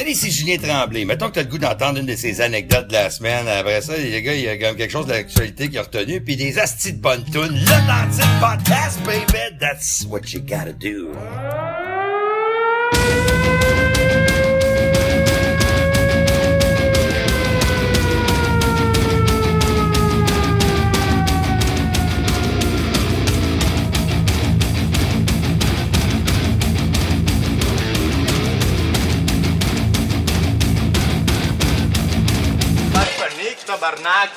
Salut, c'est Julien Tremblay. Mettons que t'as le goût d'entendre une de ces anecdotes de la semaine. Après ça, les gars, il y a comme quelque chose de l'actualité qui a retenu. Puis des astis de bonnes tunes. Le Podcast, baby. That's what you gotta do. Tabarnak.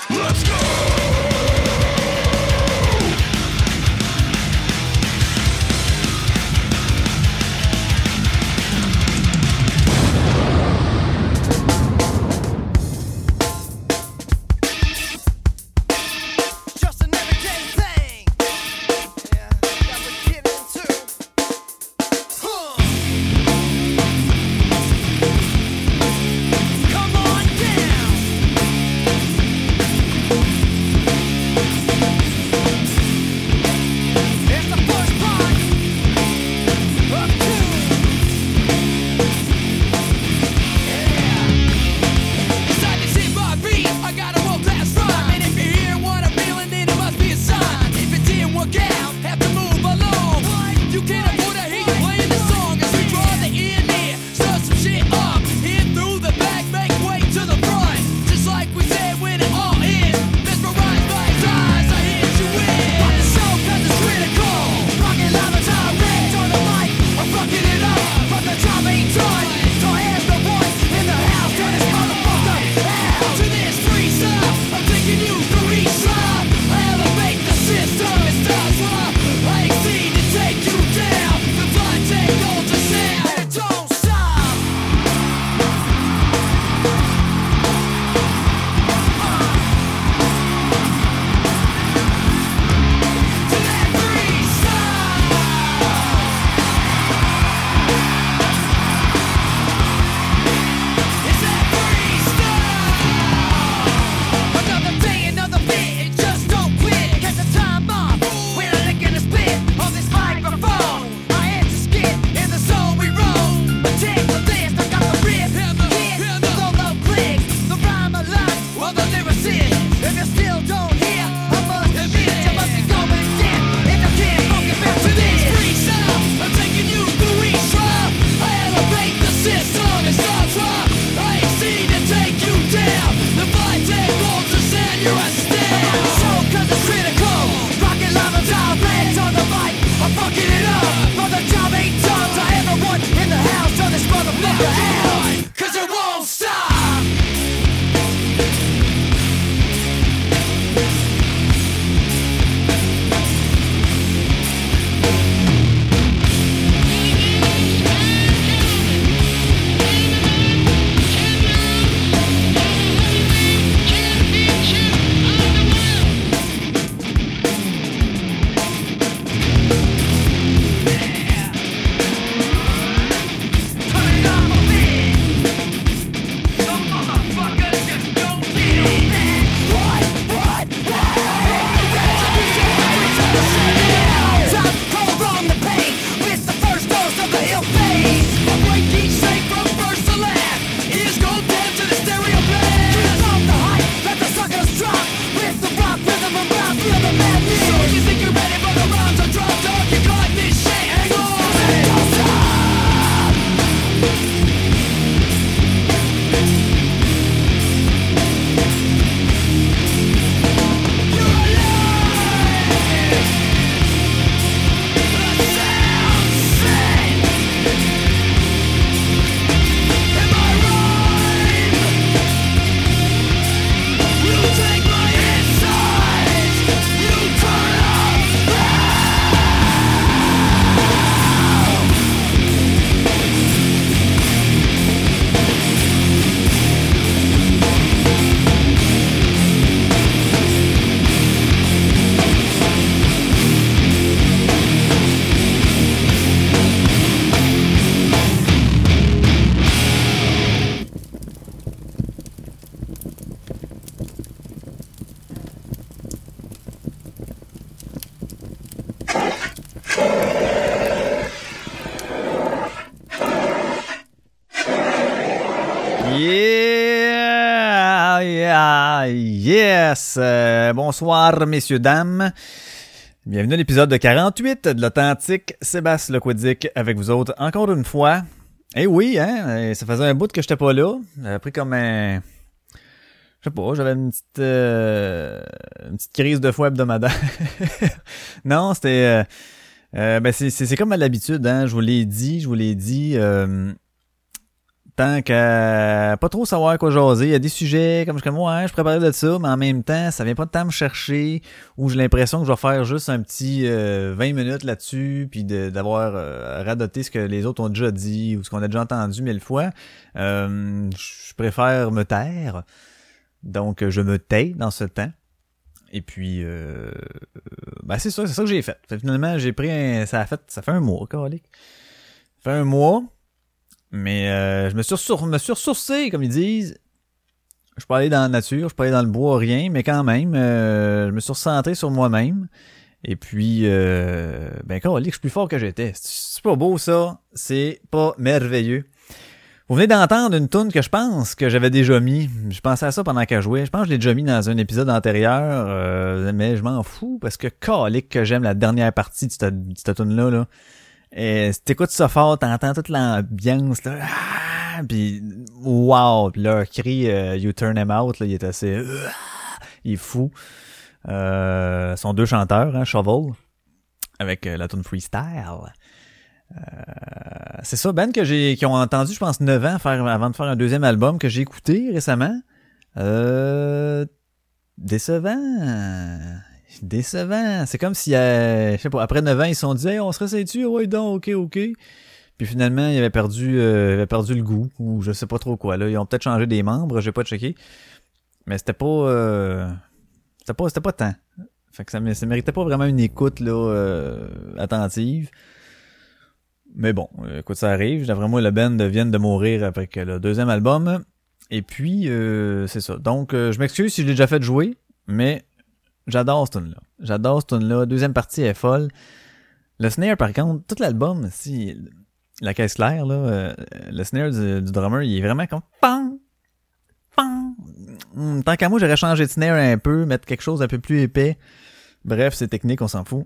Bonsoir, messieurs, dames. Bienvenue à l'épisode de 48 de l'Authentique Sébastien Lequodic avec vous autres encore une fois. Eh oui, hein, ça faisait un bout que j'étais pas là. J'avais pris comme un... Je sais pas, j'avais une petite euh, une petite crise de foie hebdomadaire. non, c'était... Euh, euh, ben c'est comme à l'habitude, hein, je vous l'ai dit, je vous l'ai dit... Euh, tant qu'à pas trop savoir quoi jaser. Il y a des sujets comme je comme ouais, je préparais de ça, mais en même temps, ça vient pas de temps me chercher ou j'ai l'impression que je vais faire juste un petit 20 minutes là-dessus puis d'avoir radoté ce que les autres ont déjà dit ou ce qu'on a déjà entendu mille fois. Euh, je préfère me taire. Donc je me tais dans ce temps. Et puis euh, ben c'est ça, c'est ça que j'ai fait. Finalement, j'ai pris un ça a fait ça fait un mois, calique. Ça fait un mois. Mais euh, je me suis, suis ressourcé, comme ils disent. Je peux aller dans la nature, je peux aller dans le bois, rien, mais quand même, euh, je me suis recentré sur moi-même. Et puis, euh, ben quand je suis plus fort que j'étais. C'est pas beau ça, c'est pas merveilleux. Vous venez d'entendre une tune que je pense que j'avais déjà mis. Je pensais à ça pendant qu'elle jouait. Je pense que je l'ai déjà mis dans un épisode antérieur, mais je m'en fous parce que calique que j'aime la dernière partie de cette, tune-là. Là. Et si t'écoutes ça fort, t'entends toute l'ambiance, là. Ah, puis wow! Puis leur cri euh, You Turn Him Out, là, il est assez... Euh, il est fou. Euh, sont deux chanteurs, hein, Shovel, avec euh, la tune Freestyle. Euh, c'est ça, Ben, que j'ai, qui ont entendu, je pense, 9 ans faire, avant de faire un deuxième album que j'ai écouté récemment. Euh, décevant décevant. C'est comme si, euh, je sais pas, après 9 ans, ils se sont dit, hey, on se réessaye-tu? Ouais, donc, ok, ok. Puis finalement, ils avaient perdu, euh, ils avaient perdu le goût, ou je sais pas trop quoi, là. Ils ont peut-être changé des membres, j'ai pas checké. Mais c'était pas, euh, c'était pas, c'était pas tant. Fait que ça, ça méritait pas vraiment une écoute, là, euh, attentive. Mais bon, écoute, ça arrive. D'après moi, le band vient de mourir avec le deuxième album. Et puis, euh, c'est ça. Donc, euh, je m'excuse si je l'ai déjà fait jouer, mais J'adore ce tune-là. J'adore ce tune-là. Deuxième partie est folle. Le snare, par contre, tout l'album, si la caisse claire, là, euh, le snare du, drummer, il est vraiment comme pam, pam. Hum, tant qu'à moi, j'aurais changé de snare un peu, mettre quelque chose un peu plus épais. Bref, c'est technique, on s'en fout.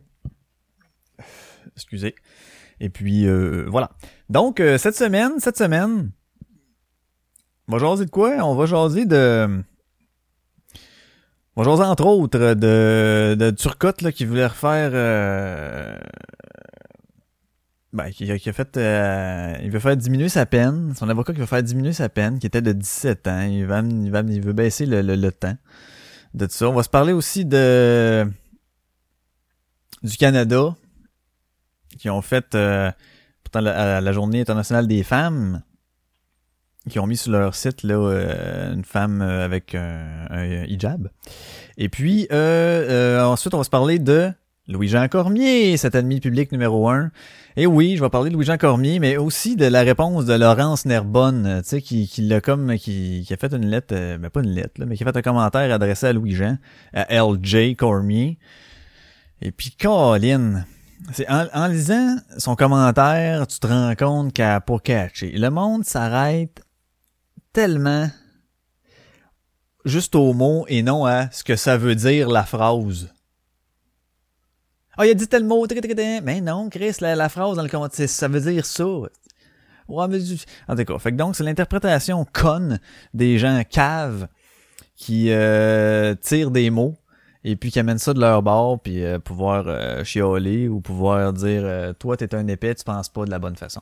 Excusez. Et puis euh, voilà. Donc euh, cette semaine, cette semaine, on va jaser de quoi? On va jaser de jaser entre autres de, de Turcotte là, qui voulait refaire euh, ben, qui, qui, a fait euh, il veut faire diminuer sa peine. Son avocat qui veut faire diminuer sa peine, qui était de 17 ans. Il, va, il, il veut baisser le, le, le temps de tout ça. On va se parler aussi de du Canada qui ont fait euh, pourtant la, journée internationale des femmes qui ont mis sur leur site là euh, une femme avec un, hijab. Et puis euh, euh, ensuite on va se parler de Louis-Jean Cormier, cet ennemi public numéro un. Et oui, je vais parler de Louis-Jean Cormier, mais aussi de la réponse de Laurence Nerbonne, tu sais, qui, qui l'a comme, qui, qui a fait une lettre, euh, mais pas une lettre, là, mais qui a fait un commentaire adressé à Louis-Jean, à LJ Cormier. Et puis, Colin, c'est en, en, lisant son commentaire, tu te rends compte qu'elle a pas catché. Le monde s'arrête tellement juste au mot et non à ce que ça veut dire la phrase. Ah, oh, il a dit tel mot, mais non, Chris, la, phrase dans le commentaire, ça veut dire ça. Mais... En tout cas, fait donc, c'est l'interprétation conne des gens caves qui euh, tirent des mots et puis qui amènent ça de leur bord puis euh, pouvoir euh, chialer ou pouvoir dire euh, toi t'es un épais tu penses pas de la bonne façon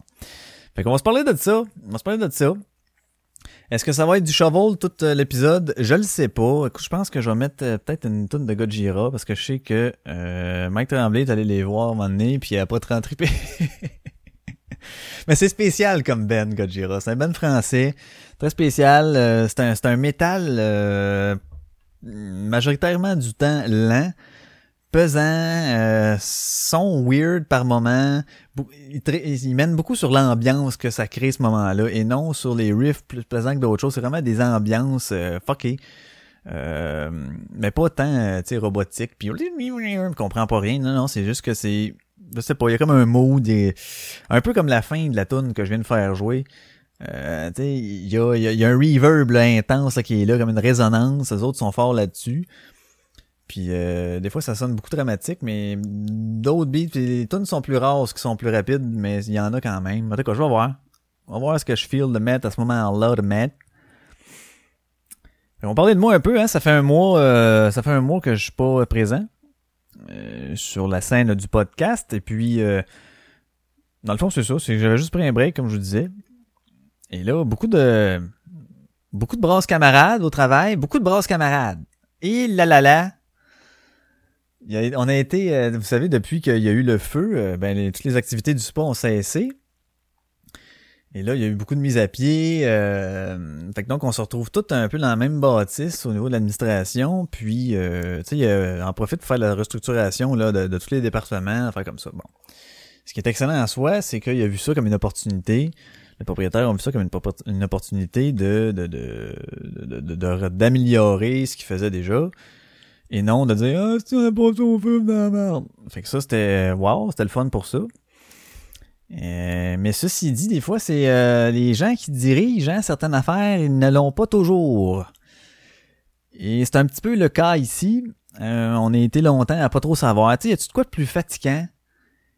fait qu'on va se parler de ça on va se parler de ça est-ce que ça va être du shovel tout euh, l'épisode? Je le sais pas. Écoute, je pense que je vais mettre euh, peut-être une tonne de Godzilla parce que je sais que euh, Mike Tremblay est allé les voir un moment donné puis il a pas trop trippé. Mais c'est spécial comme Ben Godzilla. C'est un Ben français. Très spécial. Euh, c'est un, un métal euh, majoritairement du temps lent pesant, euh, son weird par moment. Il, il mène beaucoup sur l'ambiance que ça crée ce moment-là et non sur les riffs plus pesants que d'autres choses. C'est vraiment des ambiances euh, fuckées. Euh, mais pas tant, euh, tu sais, robotique. Puis on comprend pas rien. Non, non, c'est juste que c'est... Je sais pas, il y a comme un mood, des, un peu comme la fin de la tune que je viens de faire jouer. Euh, tu il y a, un reverb intense qui est là, comme une résonance. Les autres sont forts là-dessus. Puis euh, des fois, ça sonne beaucoup dramatique, mais d'autres beats, puis les tunes sont plus rares, qui sont plus rapides, mais il y en a quand même. En tout cas, je vais voir. On va voir ce que je feel de mettre à ce moment-là de mettre. On parlait de moi un peu, hein. Ça fait un mois, euh, ça fait un mois que je suis pas présent euh, sur la scène du podcast. Et puis, euh, dans le fond, c'est ça. C'est que j'avais juste pris un break, comme je vous disais. Et là, beaucoup de beaucoup de brasses camarades au travail, beaucoup de brasses camarades. Et là là là. On a été, euh, vous savez, depuis qu'il y a eu le feu, euh, ben les- toutes les activités du spa ont cessé. Et là, il y a eu beaucoup de mises à pied. Euh, fait que donc, on se retrouve tous un peu dans la même bâtisse au niveau de l'administration. Puis, euh, tu sais, euh, on profite pour faire la restructuration là, de, de tous les départements, faire comme ça. Bon. Ce qui est excellent en soi, c'est qu'il a vu ça comme une opportunité. Les propriétaires ont vu ça comme une, opportunité de, de, de, de, d'améliorer ce qu'ils faisaient déjà. Et non de dire Ah, si on a pas au feu dans la merde. Fait que ça, c'était wow, c'était le fun pour ça. Euh, mais ceci dit, des fois, c'est euh, les gens qui dirigent hein, certaines affaires, ils ne l'ont pas toujours. Et c'est un petit peu le cas ici. Euh, on a été longtemps à pas trop savoir. Tu sais, y a-tu de quoi de plus fatigant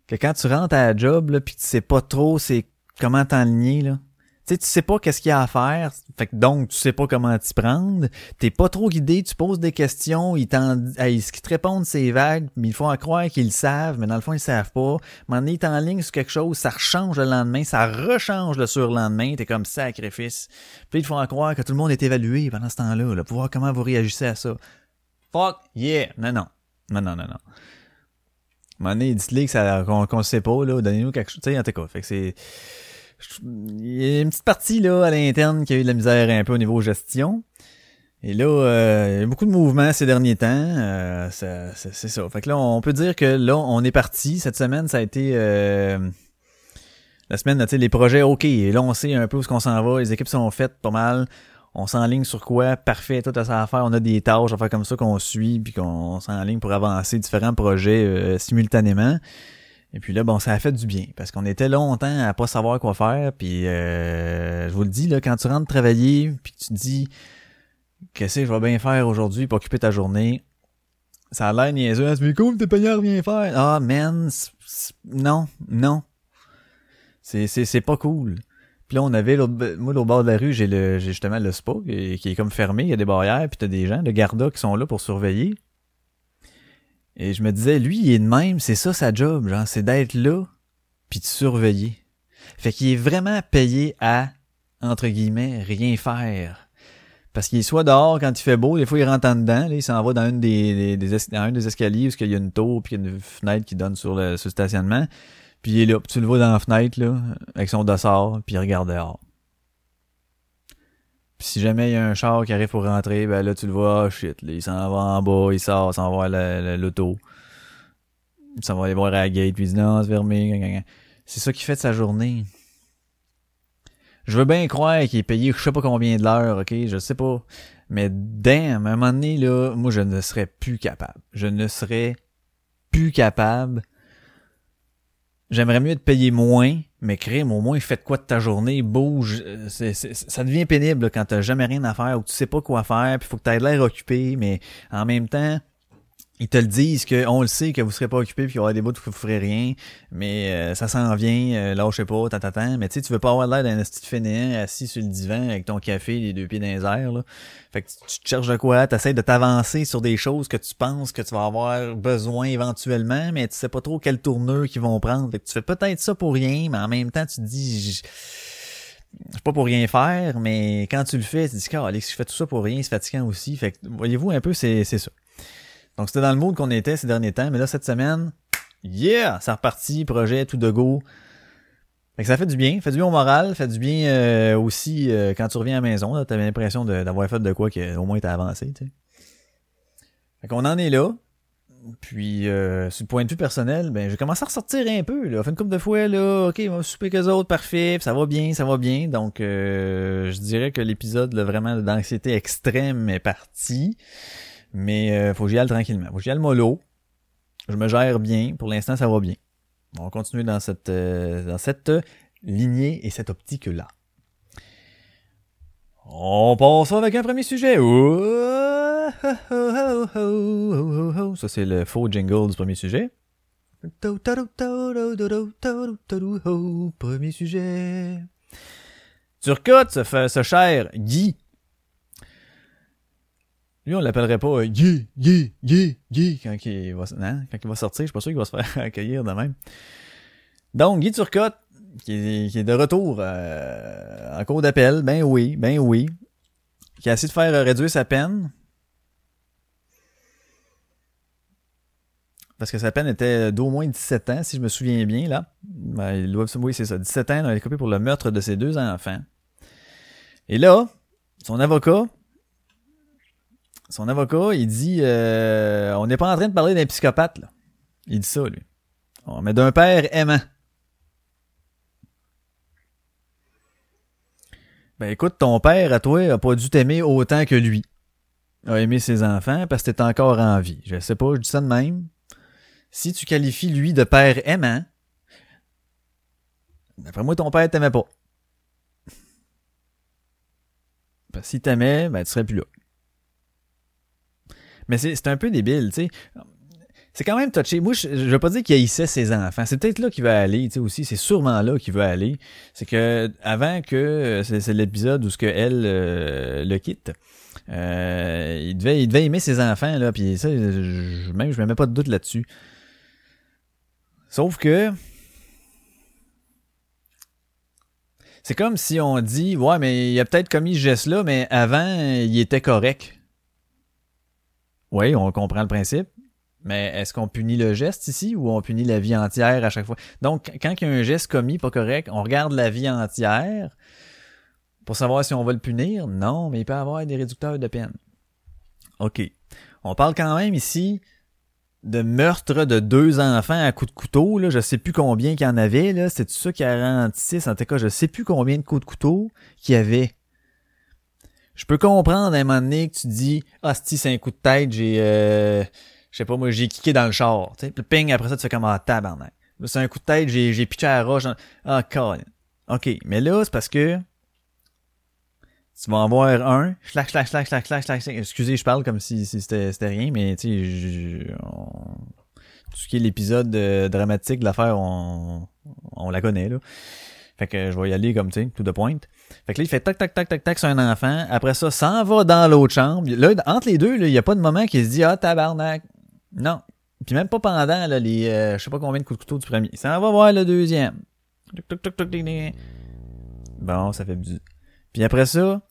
que quand tu rentres à la job, là, puis tu sais pas trop c'est comment t'enligner, là? Tu sais, tu sais pas qu'est-ce qu'il y a à faire. Fait que donc, tu sais pas comment t'y prendre. T'es pas trop guidé, tu poses des questions, ils t'en, hey, ce qu'ils te répondent, c'est vague, mais il faut en croire qu'ils le savent, mais dans le fond, ils savent pas. À donné, t'es en ligne sur quelque chose, ça rechange le lendemain, ça rechange le surlendemain, t'es comme sacrifice. Puis il faut en croire que tout le monde est évalué pendant ce temps-là, là, pour voir comment vous réagissez à ça. Fuck, yeah! Non, non. Non, non, non, non. À moment donné, dites-les que ça, qu'on, qu'on sait pas, là, donnez-nous quelque chose, tu sais, en tout cas. Fait que c'est, il y a une petite partie là à l'interne qui a eu de la misère un peu au niveau gestion. Et là, euh, il y a beaucoup de mouvements ces derniers temps. euh, ça- c'est ça. Fait que là, on peut dire que là, on est parti. Cette semaine, ça a été euh, la semaine, tu les projets OK. Et là, on sait un peu où ce qu'on s'en va. Les équipes sont faites pas mal. On s'enligne sur quoi? Parfait, tout à ça à faire. On a des tâches à faire comme ça qu'on suit, puis qu'on s'enligne pour avancer différents projets euh, simultanément. Et puis là, bon, ça a fait du bien parce qu'on était longtemps à pas savoir quoi faire. Puis euh, je vous le dis là, quand tu rentres travailler, puis tu te dis qu'est-ce que je vais bien faire aujourd'hui pour occuper ta journée, ça a l'air niaiseux. Ah, C'est cool, t'es payé à rien faire. Ah man, non, non, c'est pas cool. Puis là, on avait moi au bord de la rue, j'ai justement le spa qui est, qui est comme fermé, il y a des barrières, puis t'as des gens, de garda qui sont là pour surveiller. Et je me disais, lui, il est de même, c'est ça sa job, genre, c'est d'être là, puis de surveiller. Fait qu'il est vraiment payé à, entre guillemets, rien faire. Parce qu'il est soit dehors quand il fait beau, des fois il rentre en dedans, là, il s'en va dans une des, des, escaliers où il y a une tour puis il y a une fenêtre qui donne sur le, sur stationnement. Puis il est là, puis tu le vois dans la fenêtre là, avec son dossard, puis il regarde dehors. Puis si jamais il y a un char qui arrive pour rentrer, ben là tu le vois, ah shit, là, il s'en va en bas, il sort, il s'en va la- l'auto. Il s'en va aller voir à la gate, puis il dit non, c'est fermé. C'est ça qui fait de sa journée. Je veux bien croire qu'il est payé je sais pas combien de l'heure, ok, je sais pas. Mais damn, à un moment donné, là, moi je ne serais plus capable. Je ne serais plus capable. J'aimerais mieux être payé moins, mais crime, au moins faites quoi de ta journée, bouge. Euh, c'est- ça devient pénible quand t'as jamais rien à faire ou tu sais pas quoi faire, puis faut que t'aies l'air occupé, mais en même temps, ils te le disent que on le sait que vous serez pas occupé puis qu'il y aura des bouts où vous ferez rien, mais euh, ça s'en vient, euh, lâchez pas, t'attends, mais tu sais, tu veux pas avoir l'air d'un petit fainéant assis sur le divan avec ton café, les deux pieds dans les là. Fait que tu, te cherches de quoi, t'essaies de t'avancer sur des choses que tu penses que tu vas avoir besoin éventuellement, mais tu sais pas trop quelle tournure qu'ils vont prendre. Fait que tu fais peut-être ça pour rien, mais en même temps, tu te dis, j- c'est pas pour rien faire, mais quand tu le fais, tu te dis, ah, Alex, je fais tout ça pour rien, c'est fatigant aussi. Fait que, voyez-vous un peu, c'est, c'est ça. Donc, c'était dans le mood qu'on était ces derniers temps, mais là, cette semaine, yeah, ça reparti, projet, tout de go. Fait que ça fait du bien, fait du bien au moral, fait du bien euh, aussi euh, quand tu reviens à la maison, t'avais l'impression d'avoir fait de quoi que au moins t'as avancé, tu sais. Fait qu'on en est là. Puis, euh, sur le point de vue personnel, ben, j'ai commencé à ressortir un peu, là. Fait une couple de fois, là, ok, on va souper qu'eux autres, parfait, puis ça va bien, ça va bien. Donc, euh, je dirais que l'épisode, vraiment, d'anxiété extrême est parti. Mais, euh, faut que j'y aille tranquillement. Faut que j'y aille mollo. Je me gère bien. Pour l'instant, ça va bien. On va continuer dans cette, euh, dans cette lignée et cette optique-là. On passe avec un premier sujet. Ça, c'est le faux jingle du premier sujet. Premier sujet. Turcotte ce, fa- ce cher Guy. Lui, on l'appellerait pas euh, Guy, Guy, Guy, Guy quand il va, hein, quand il va sortir. Je suis pas sûr qu'il va se faire accueillir de même. Donc, Guy Turcotte, qui est, qui est de retour euh, en cours d'appel, ben oui, ben oui, qui a essayé de faire euh, réduire sa peine. Parce que sa peine était d'au moins 17 ans, si je me souviens bien, là. Ben, oui, c'est ça, 17 ans, il a coupé pour le meurtre de ses deux enfants. Et là, son avocat, son avocat, il dit, euh, on n'est pas en train de parler d'un psychopathe, là. Il dit ça, lui. On mais d'un père aimant. Ben écoute, ton père, à toi, a pas dû t'aimer autant que lui. A aimé ses enfants parce que t'es encore en vie. Je sais pas, je dis ça de même. Si tu qualifies lui de père aimant, d'après moi, ton père t'aimait pas. Parce s'il t'aimait, ben tu serais plus là. Mais c'est un peu débile, tu sais. C'est quand même touché. Moi, je, je veux pas dire qu'il haïssait ses enfants. C'est peut-être là qu'il veut aller, tu sais, aussi. C'est sûrement là qu'il veut aller. C'est que, avant que, c'est c'est l'épisode où ce que elle euh, le quitte, euh, il, devait, il devait aimer ses enfants, là, puis ça, je, même, je me mets pas de doute là-dessus. Sauf que, c'est comme si on dit, ouais, mais il a peut-être commis ce geste-là, mais avant, il était correct. Oui, on comprend le principe. Mais est-ce qu'on punit le geste ici ou on punit la vie entière à chaque fois? Donc, quand il y a un geste commis pas correct, on regarde la vie entière pour savoir si on va le punir? Non, mais il peut y avoir des réducteurs de peine. OK. On parle quand même ici de meurtre de deux enfants à coups de couteau. Là. Je sais plus combien qu'il y en avait. Là. C'est ça qui a rendu En tout cas, je sais plus combien de coups de couteau qu'il y avait. Je peux comprendre à un moment donné que tu dis Ah, si c'est un coup de tête, j'ai euh, je sais pas moi, j'ai kické dans le char. Tu sais, ping, après ça, tu fais comme ah tabarnak. C'est un coup de tête, j'ai, j'ai pitché à la roche. Ah, colin. OK. Mais là, c'est parce que tu vas en voir un, slack, slack, slack, slack, slack, slack. Excusez, je parle comme si, si c'était, c'était rien, mais tu sais, tout ce qui est l'épisode euh, dramatique de l'affaire, on, on la connaît, là. Fait que je vais y aller comme, tu sais, tout de pointe. Fait que là, il fait tac, tac, tac, tac, tac sur un enfant. Après ça, s'en va dans l'autre chambre. Là, entre les deux, là, il n'y a pas de moment qui se dit, ah, tabarnak. Non. Puis même pas pendant, là, les, euh, je sais pas combien de coups de couteau du premier. Ça va voir le deuxième. Bon, ça fait du... Puis après ça,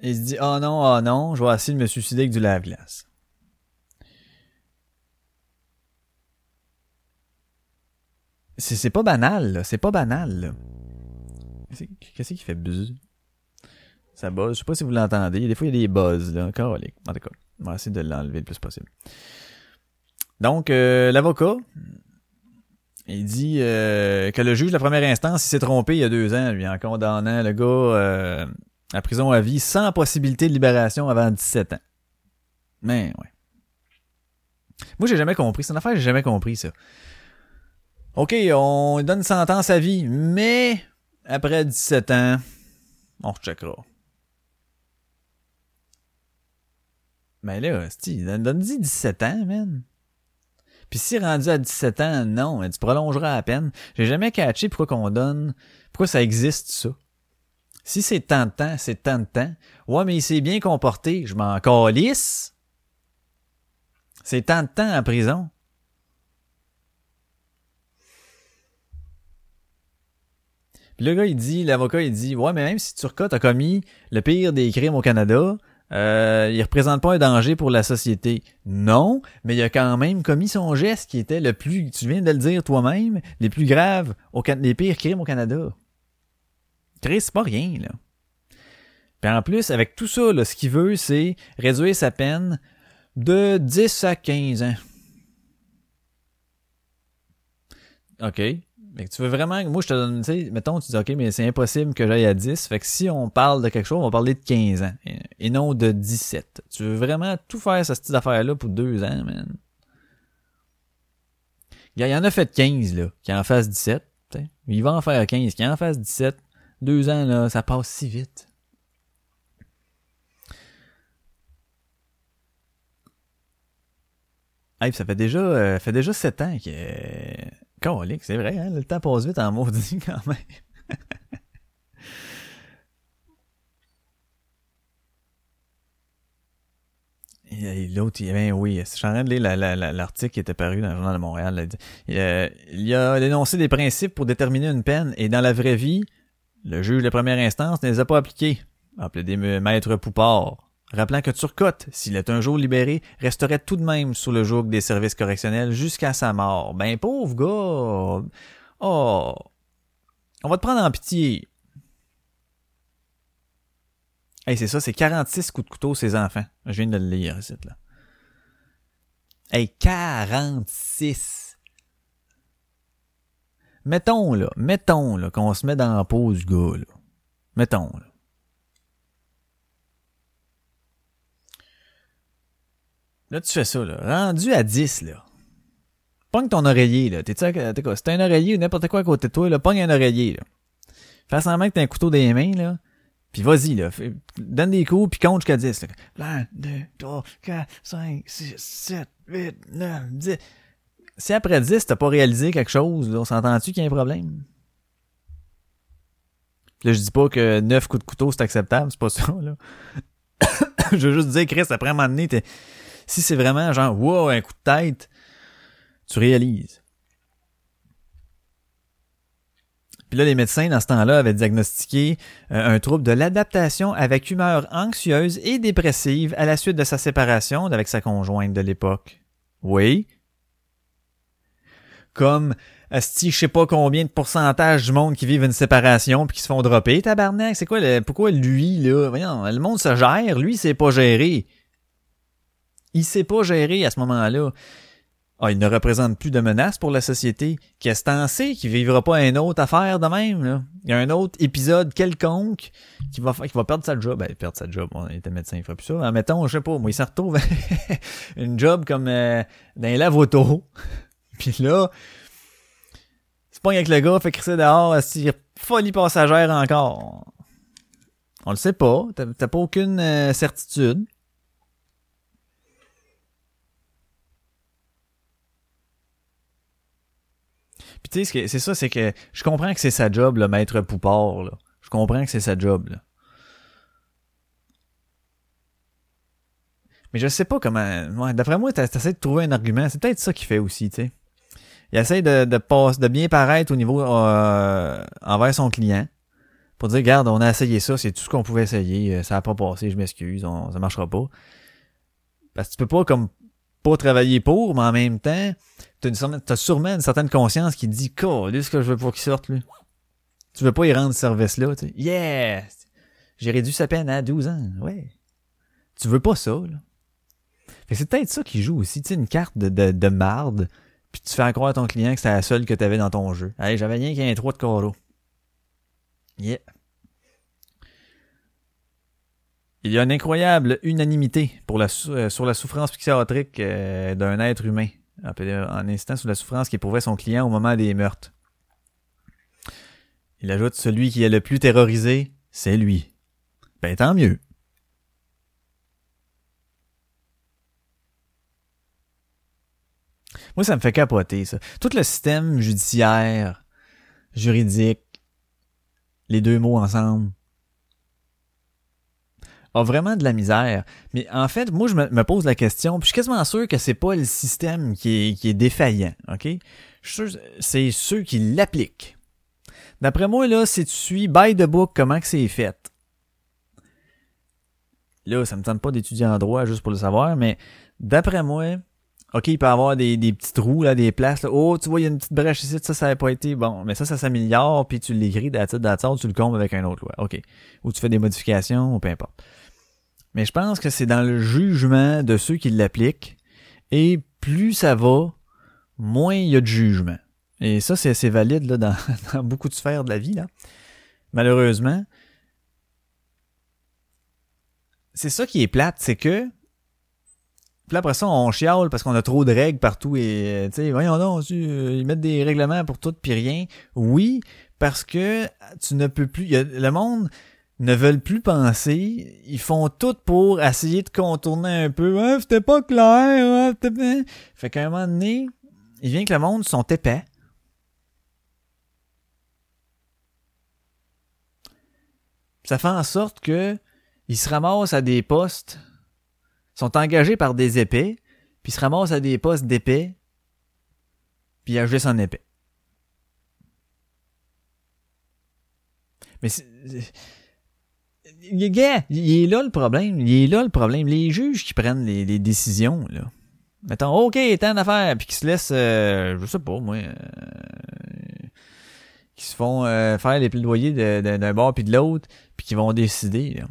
il se dit, oh non, oh non, je vais essayer de me suicider avec du lave-glace. C'est pas banal, là. C'est pas banal, là. Qu'est-ce qui fait buzz? Ça buzz. Je sais pas si vous l'entendez. Des fois, il y a des buzz, là. Calique. En tout cas, on va essayer de l'enlever le plus possible. Donc, euh, l'avocat, il dit euh, que le juge de la première instance, il s'est trompé il y a deux ans, lui, en condamnant le gars euh, à prison à vie sans possibilité de libération avant 17 ans. Mais, ouais. Moi, j'ai jamais compris. C'est une affaire j'ai jamais compris, ça. OK, on donne sentence à vie, mais après 17 ans, on recheckera. Mais là, donne-y 17 ans, man. Puis si rendu à 17 ans, non, tu prolongeras à peine. J'ai jamais catché pourquoi qu'on donne, pourquoi ça existe, ça. Si c'est tant de temps, c'est tant de temps. Ouais, mais il s'est bien comporté, je m'en calisse. C'est tant de temps en prison. Le gars, il dit, l'avocat, il dit, ouais, mais même si Turcotte a commis le pire des crimes au Canada, euh, il représente pas un danger pour la société. Non, mais il a quand même commis son geste qui était le plus, tu viens de le dire toi-même, les plus graves, au, les pires crimes au Canada. Chris, c'est pas rien, là. Puis en plus, avec tout ça, là, ce qu'il veut, c'est réduire sa peine de 10 à 15 ans. OK. Mais tu veux vraiment, moi je te donne, tu sais, mettons, tu dis, OK, mais c'est impossible que j'aille à 10. Fait que si on parle de quelque chose, on va parler de 15 ans. Et, non de 17. Tu veux vraiment tout faire ce style d'affaire-là pour 2 ans, man? Il y en a fait 15, là, qui en fasse 17. t'sais. Il va en faire 15, qui en fasse 17. Deux ans, là, ça passe si vite. Hey, ça fait déjà, euh, fait déjà sept ans que. Colique, c'est vrai, hein? Le temps passe vite en maudit quand même. L'autre, ben oui, je suis en train de lire la- la- la- l'article qui était paru dans le Journal de Montréal. Il, euh, a dénoncé des principes pour déterminer une peine et dans la vraie vie, le juge de première instance ne les a pas appliqués. Appelé des maîtres Poupard. Rappelant que Turcotte, s'il est un jour libéré, resterait tout de même sous le joug des services correctionnels jusqu'à sa mort. Ben pauvre gars. Oh. On va te prendre en pitié. Hey, c'est ça, c'est 46 coups de couteau ses enfants. Je viens de le lire ici, là. Hey, 46! Mettons, là, mettons, là, qu'on se met dans la peau gars, là. Mettons, là. Là, tu fais ça, là. Rendu à 10, là. Pogne ton oreiller, là. T'es-tu, t'es quoi? Si un oreiller ou n'importe quoi à côté de toi, là, pogne un oreiller, là. Fais semblant que t'as un couteau dans les mains, là. Puis vas-y, là. Donne des coups, puis compte jusqu'à 10. Là. 1, 2, 3, 4, 5, 6, 7, 8, 9, 10. Si après 10, t'as pas réalisé quelque chose, là, on s'entend-tu qu'il y a un problème? Là, je dis pas que 9 coups de couteau, c'est acceptable, c'est pas ça, là. je veux juste dire, Chris, après un moment donné, t'es- si c'est vraiment genre, wow, un coup de tête, tu réalises. Puis là, les médecins, dans ce temps-là, avaient diagnostiqué euh, un trouble de l'adaptation avec humeur anxieuse et dépressive à la suite de sa séparation avec sa conjointe de l'époque. Oui. Comme, asti, je sais pas combien de pourcentage du monde qui vivent une séparation puis qui se font dropper, tabarnak. C'est quoi le, pourquoi lui, là? Voyons, le monde se gère, lui, sait pas gérer. Il sait pas gérer à ce moment-là. Ah, il ne représente plus de menace pour la société. Qu'est-ce que t'en sais qu'il vivra pas une autre affaire de même, là? Il y a un autre épisode quelconque qui va, fa- qui va perdre sa job. Ben, perdre sa job. Il était médecin, il ferait plus ça. En mettons, je sais pas, moi, il s'en retrouve une job comme euh, dans les lave-auto. Puis là, c'est pas avec le gars, fait crisser dehors, c'est folie passagère encore. On le sait pas. T'as pas aucune euh, certitude. Que- c'est ça, c'est que je comprends que c'est sa job, le maître Poupard, là. Je comprends que c'est sa job, là. Mais je sais pas comment. Ouais, d'après moi, t'essaies de trouver un argument. C'est peut-être ça qu'il fait aussi, tu sais. Il essaie de, de, passe- de bien paraître au niveau euh, envers son client. Pour dire, regarde, on a essayé ça, c'est tout ce qu'on pouvait essayer. euh, Ça a pas passé, je m'excuse, ça marchera pas. Parce que tu peux pas comme pas travailler pour, mais en même temps, t'as, sûrement une certaine conscience qui dit, ce que je veux pas qu'il sorte, lui. Tu veux pas y rendre ce service-là, tu sais. Yes! J'ai réduit sa peine à 12 ans, ouais. Tu veux pas ça, là. C'est peut-être ça qui joue aussi, tu sais, une carte de, de, de marde, puis tu fais croire à ton client que c'était la seule que t'avais dans ton jeu. Allez, j'avais rien qu'un 3 de carreau. Yeah. Il y a une incroyable unanimité pour la, euh, sur la souffrance psychiatrique euh, d'un être humain, en instant sur la souffrance qu'éprouvait son client au moment des meurtres. Il ajoute celui qui est le plus terrorisé, c'est lui. Ben tant mieux. Moi, ça me fait capoter, ça. Tout le système judiciaire, juridique, les deux mots ensemble, a vraiment de la misère. Mais en fait, moi, je me, pose la question, puis je suis quasiment sûr que c'est pas le système qui est, qui est défaillant, OK? C'est ceux qui l'appliquent. D'après moi, là, si tu suis by the book comment que c'est fait, là, ça me tente pas d'étudier en droit juste pour le savoir, mais d'après moi, OK, il peut y avoir des, des petits trous, là, des places. Là. Oh, tu vois, il y a une petite brèche ici, ça, ça n'a pas été bon. Mais ça, ça s'améliore, puis tu l'écris, d'attitude, d'attitude, tu le combles avec un autre loi. OK. Ou tu fais des modifications, ou peu importe. Mais je pense que c'est dans le jugement de ceux qui l'appliquent. Et plus ça va, moins il y a de jugement. Et ça, c'est c'est valide là, dans, beaucoup de sphères de la vie. Là. Malheureusement, c'est ça qui est plate, c'est que puis après ça, on chiale parce qu'on a trop de règles partout et, euh, tu sais, voyons donc, euh, ils mettent des règlements pour tout puis rien. Oui, parce que tu ne peux plus. le monde ne veulent plus penser. Ils font tout pour essayer de contourner un peu. C'était pas clair. ah, Fait qu'à un moment donné, il vient que le monde sont épais. Ça fait en sorte que ils se ramassent à des postes, sont engagés par des épais, puis ils se ramassent à des postes d'épais, puis ils agissent en épais. Mais c'est... il est là le problème. Il est là le problème. Les juges qui prennent les, décisions, là. Mettons, OK, tant d'affaires, puis qui se laissent, euh, je sais pas, moi, euh, qui se font euh, faire les plaidoyers d'un bord puis de l'autre, puis qui vont décider, là.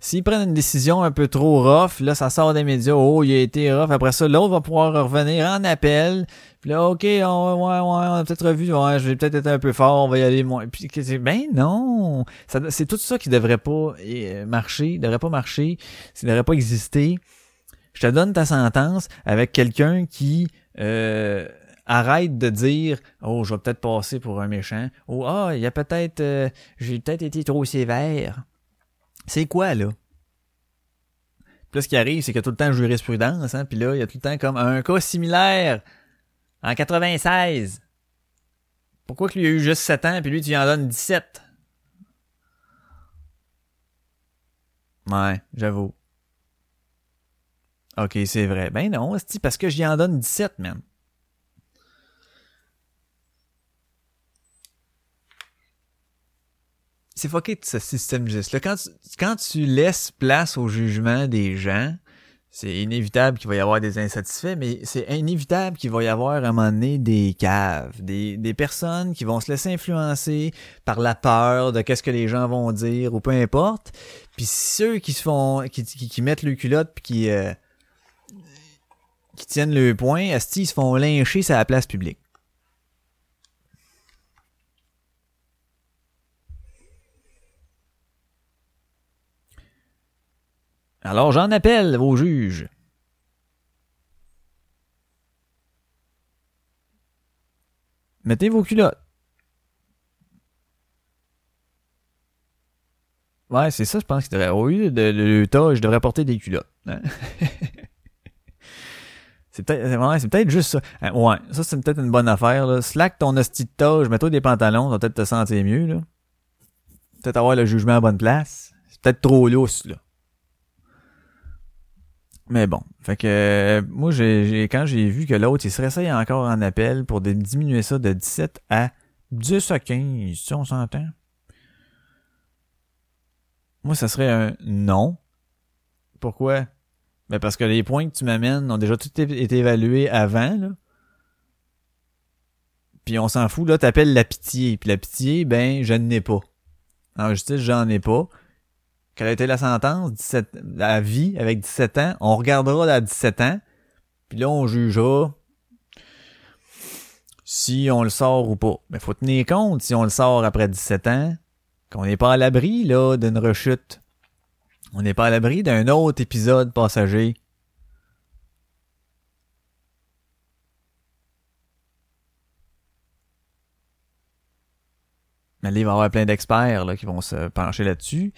S'ils prennent une décision un peu trop rough, là, ça sort des médias, oh, il a été rough. Après ça, l'autre va pouvoir revenir en appel. Puis là, OK, on, ouais, ouais, on a peut-être revu, ouais, je vais peut-être être un peu fort, on va y aller moins. Ben non! C'est tout ça qui devrait pas euh, marcher, devrait pas marcher, ça devrait pas exister. Je te donne ta sentence avec quelqu'un qui euh, arrête de dire Oh, je vais peut-être passer pour un méchant. Oh, ah, il y a peut-être euh, j'ai peut-être été trop sévère. C'est quoi, là? Puis là, ce qui arrive, c'est qu'il y a tout le temps jurisprudence, hein, puis là, il y a tout le temps comme un cas similaire en 96. Pourquoi que lui a eu juste 7 ans, puis lui, tu lui en donnes 17? Ouais, j'avoue. Ok, c'est vrai. Ben non, c'est parce que j'y en donne 17, man. C'est fucké tout ce système juste là. Quand tu, quand tu laisses place au jugement des gens, c'est inévitable qu'il va y avoir des insatisfaits, mais c'est inévitable qu'il va y avoir à un moment donné des caves, des, des personnes qui vont se laisser influencer par la peur de qu'est-ce que les gens vont dire ou peu importe. Puis ceux qui se font, qui, qui, qui mettent le culotte puis qui, euh, qui tiennent le point, esti, ils se font lyncher sur la place publique. Alors j'en appelle aux juges. Mettez vos culottes. Ouais, c'est ça, je pense qu'il devrait. Au de, tas, je devrais porter des culottes. hein. c'est peut-être peut-être juste ça. Hein, Ouais, ça c'est peut-être une bonne affaire. Là. Slack ton hostie de mets-toi des pantalons, va peut-être te sentir mieux. Peut-être avoir le jugement à bonne place. C'est peut-être trop lousse, là. Mais bon, fait que euh, moi j'ai quand j'ai vu que l'autre il se réessaye encore en appel pour diminuer ça de 17 à 10 à 15, si on s'entend. Moi ça serait un non. Pourquoi? Ben parce que les points que tu m'amènes ont déjà tout été évalués avant là. Puis on s'en fout là, t'appelles la pitié, puis la pitié ben je n'ai pas. En justice, j'en ai pas quelle a été la sentence, 17, la vie avec 17 ans, on regardera à 17 ans, puis là on jugera si on le sort ou pas. Mais faut tenir compte si on le sort après 17 ans, qu'on n'est pas à l'abri là d'une rechute. On n'est pas à l'abri d'un autre épisode passager. Mais là, il va y avoir plein d'experts qui vont se pencher là-dessus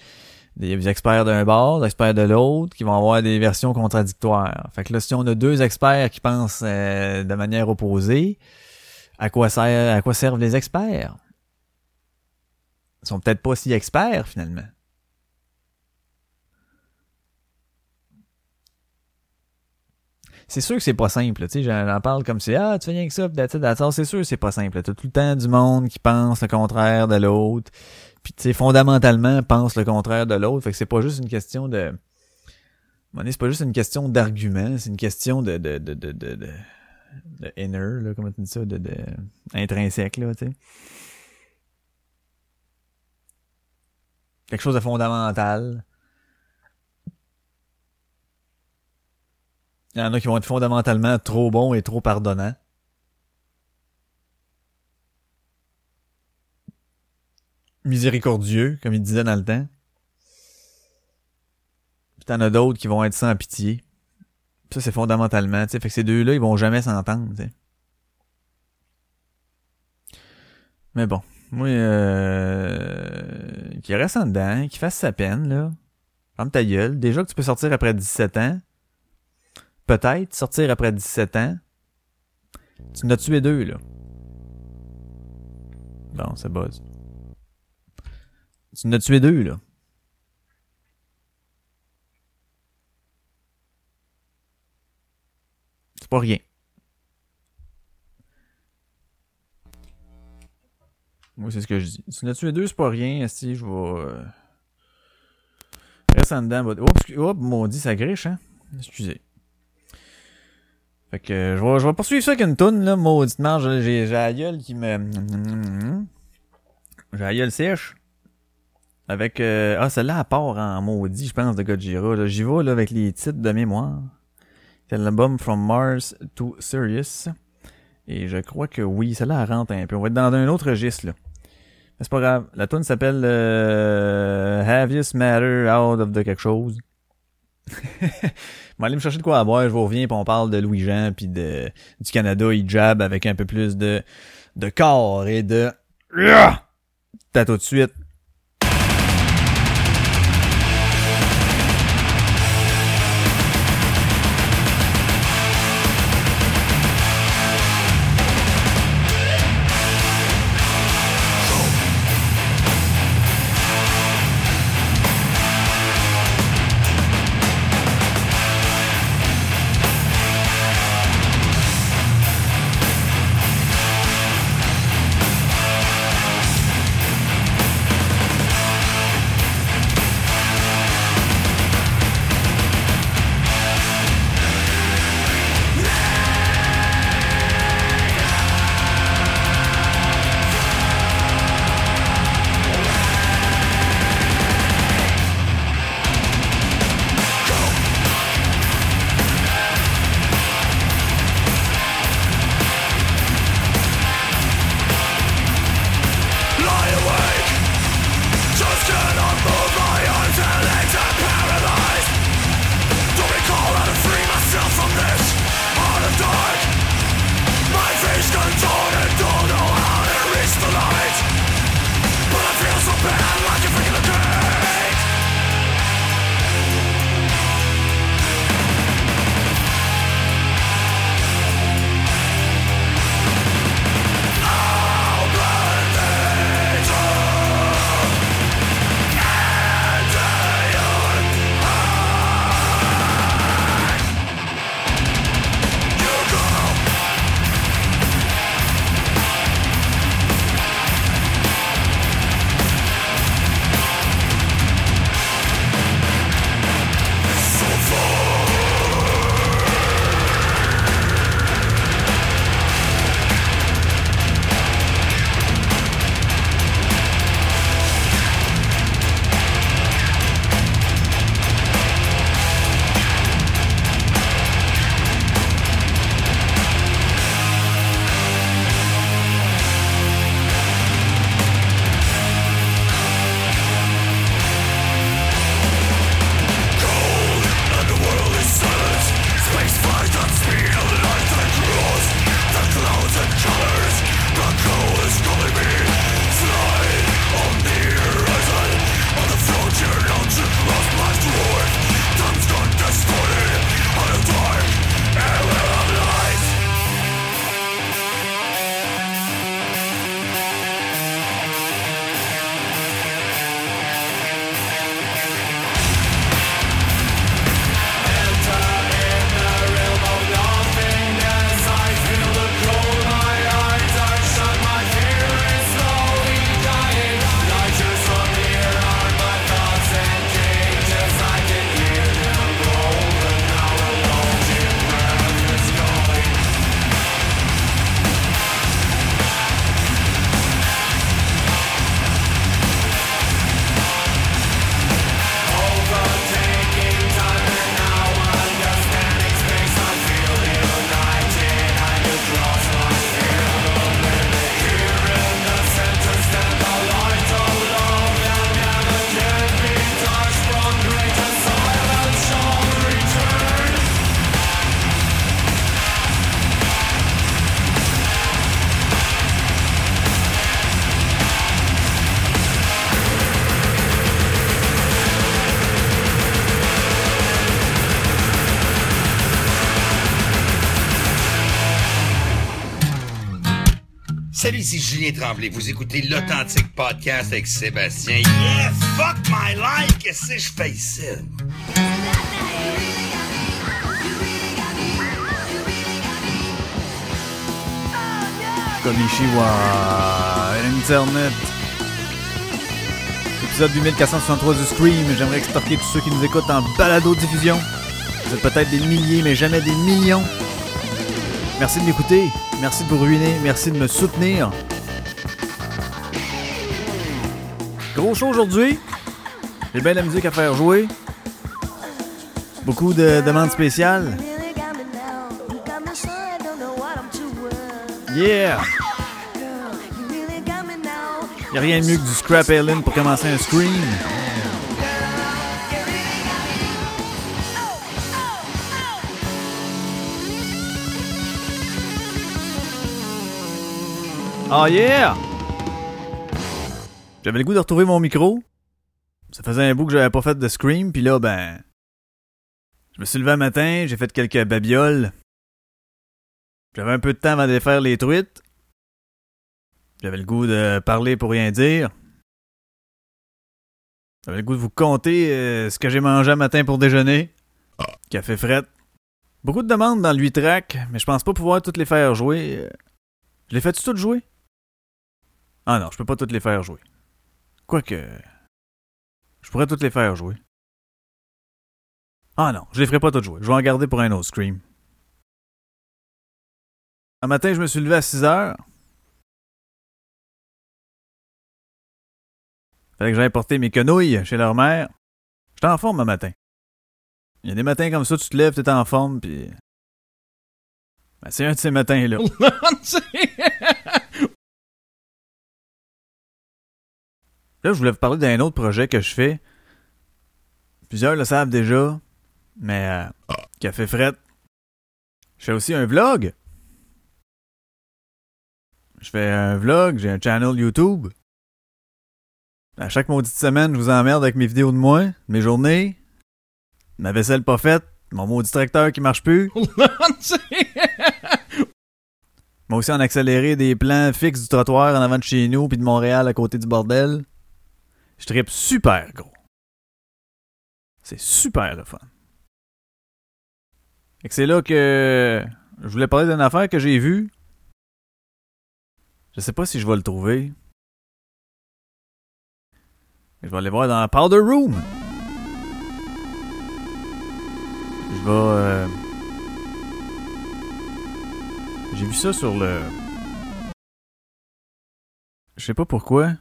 des experts d'un bord, des experts de l'autre, qui vont avoir des versions contradictoires. Fait que là, si on a deux experts qui pensent euh, de manière opposée, à quoi sert, à quoi servent les experts? Ils sont peut-être pas si experts, finalement. C'est sûr que c'est pas simple, tu sais, j'en parle comme c'est ah, tu fais rien que ça, c'est sûr que c'est pas simple. T'as tout le temps du monde qui pense le contraire de l'autre puis tu sais fondamentalement pense le contraire de l'autre. Fait que c'est pas juste une question de c'est pas juste une question d'argument c'est une question de de de de de, de, de inner là comment tu dis ça de, de intrinsèque là tu sais. Quelque chose de fondamental. Il y en a qui vont être fondamentalement trop bons et trop pardonnants miséricordieux, comme il disait dans le temps. Puis t'en as d'autres qui vont être sans pitié. Ça, c'est fondamentalement, tu sais. Fait que ces deux-là, ils vont jamais s'entendre, tu. Mais bon, moi, euh, qu'il reste en dedans, qu'il fasse sa peine, là. Ferme ta gueule. Déjà que tu peux sortir après 17 ans. Peut-être sortir après 17 ans. Tu en as tué deux, là. Bon, ça buzz. Tu en as tué deux, là. C'est pas rien. Moi, c'est ce que je dis. Tu en as tué deux, c'est pas rien. Si je vais. euh, Reste en dedans. Oups, oh, maudit, ça griche, hein. Excusez. Fait que euh, je vais, je vais poursuivre ça avec une toune, là, mauditement. J'ai la gueule qui me... J'ai la gueule sèche. Avec... euh, Ah, celle-là, à part en maudit, je pense, de Godzilla. là. J'y vais, là, avec les titres de mémoire. C'est l'album From Mars to Sirius. Et je crois que oui, celle-là, elle rentre un peu. On va être dans un autre registre, là. Mais c'est pas grave. La tune s'appelle euh, Heaviest Matter Out of the quelque chose? Vais aller me chercher de quoi à boire, je vous reviens puis on parle de Louis-Jean puis de du Canada, il jab avec un peu plus de de corps et de T'as tout de suite. Julien Tremblay. Vous écoutez l'Authentique Podcast avec Sébastien. Yeah, fuck my life! Qu'est-ce que je fais ici? Konnichiwa, Internet. Épisode 8463 du Scream. J'aimerais extorquer tous ceux qui nous écoutent en balado-diffusion. Vous êtes peut-être des milliers, mais jamais des millions. Merci de m'écouter. Merci de vous ruiner. Merci de me soutenir. Gros show aujourd'hui. J'ai bien de la musique à faire jouer. Beaucoup de demandes spéciales. Yeah! Y'a rien de mieux que du Scrap Alien pour commencer un scream. Oh yeah! J'avais le goût de retrouver mon micro. Ça faisait un bout que j'avais pas fait de scream, puis là, ben. Je me suis levé un matin, j'ai fait quelques babioles. J'avais un peu de temps avant de faire les truites. J'avais le goût de parler pour rien dire. J'avais le goût de vous conter euh, ce que j'ai mangé un matin pour déjeuner. Café fret. Beaucoup de demandes dans le 8 track, mais je pense pas pouvoir toutes les faire jouer. Je les fais-tu toutes jouer? Ah non, je peux pas toutes les faire jouer. Quoique. Je pourrais toutes les faire jouer. Ah non, je les ferai pas toutes jouer. Je vais en garder pour un autre Scream. Un matin, je me suis levé à 6 heures. Fallait que j'aille porter mes quenouilles chez leur mère. J'étais en forme un matin. Il y a des matins comme ça, tu te lèves, t'es en forme, puis. Ben, c'est un de ces matins-là. Là, je voulais vous parler d'un autre projet que je fais. Plusieurs le savent déjà, mais euh, Café Fret. Je fais aussi un vlog. Je fais un vlog, j'ai un channel YouTube. À chaque maudite semaine, je vous emmerde avec mes vidéos de moi, mes journées, ma vaisselle pas faite, mon maudit tracteur qui marche plus. Moi aussi en accéléré des plans fixes du trottoir en avant de chez nous puis de Montréal à côté du bordel. Je tripe super gros. C'est super le fun. Et que c'est là que je voulais parler d'une affaire que j'ai vue. Je sais pas si je vais le trouver. Je vais aller voir dans la Powder Room. Je vais. euh, J'ai vu ça sur le. Je sais pas pourquoi.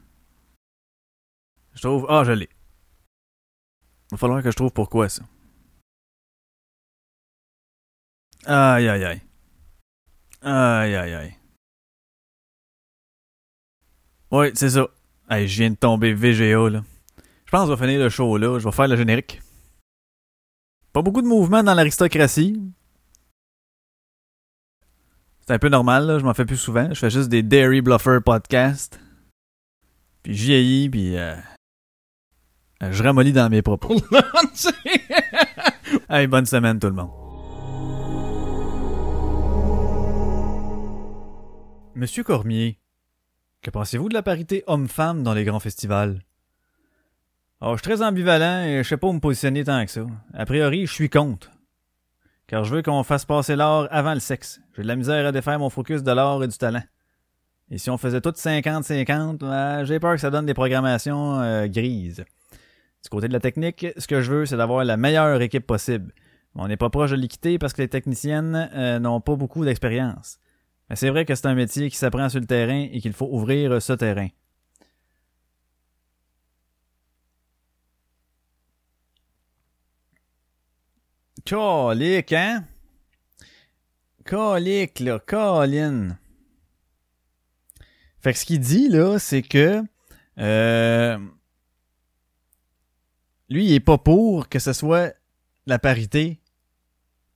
Je trouve. Ah, je l'ai. Va falloir que je trouve pourquoi ça. Aïe aïe aïe. Aïe aïe aïe. Ouais, c'est ça. Hey, je viens de tomber VGA là. Je pense que je vais finir le show là. Je vais faire le générique. Pas beaucoup de mouvement dans l'aristocratie. C'est un peu normal, là. je m'en fais plus souvent. Je fais juste des Dairy Bluffer podcasts. Puis je vieillis, puis euh, je ramollis dans mes propos. hey, bonne semaine tout le monde. Monsieur Cormier, que pensez-vous de la parité homme-femme dans les grands festivals? Oh, je suis très ambivalent et je sais pas où me positionner tant que ça. A priori, je suis contre. Car je veux qu'on fasse passer l'art avant le sexe. J'ai de la misère à défaire mon focus de l'art et du talent. Et si on faisait tout 50-50, euh, j'ai peur que ça donne des programmations euh, grises. Du côté de la technique, ce que je veux, c'est d'avoir la meilleure équipe possible. On n'est pas proche de l'équité parce que les techniciennes euh, n'ont pas beaucoup d'expérience. Mais c'est vrai que c'est un métier qui s'apprend sur le terrain et qu'il faut ouvrir ce terrain. Calique, hein? Calique, là, Colin. Fait que ce qu'il dit, là, c'est que euh, lui, il est pas pour que ce soit la parité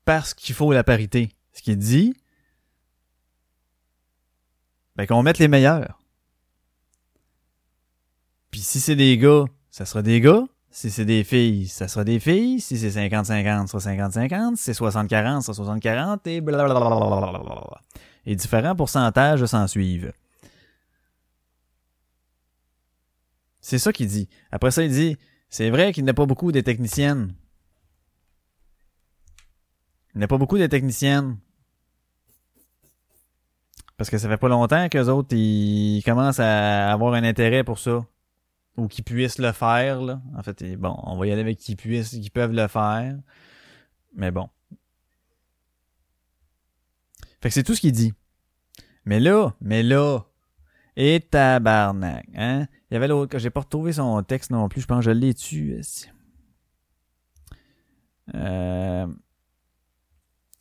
parce qu'il faut la parité. Ce qu'il dit, ben qu'on mette les meilleurs. Puis si c'est des gars, ça sera des gars. Si c'est des filles, ça sera des filles. Si c'est 50-50, ça sera 50-50. Si c'est 60-40, ça sera 60-40. Et blablabla. Et différents pourcentages s'en suivent. C'est ça qu'il dit. Après ça, il dit, c'est vrai qu'il n'y a pas beaucoup de techniciennes. Il n'y a pas beaucoup de techniciennes. Parce que ça fait pas longtemps qu'eux autres, ils commencent à avoir un intérêt pour ça. Ou qu'ils puissent le faire, là. En fait, bon, on va y aller avec qui puissent, qui peuvent le faire. Mais bon. Fait que c'est tout ce qu'il dit. Mais là, mais là, et tabarnak, hein? Il y avait l'autre, j'ai pas retrouvé son texte non plus, je pense que je l'ai esti. Euh...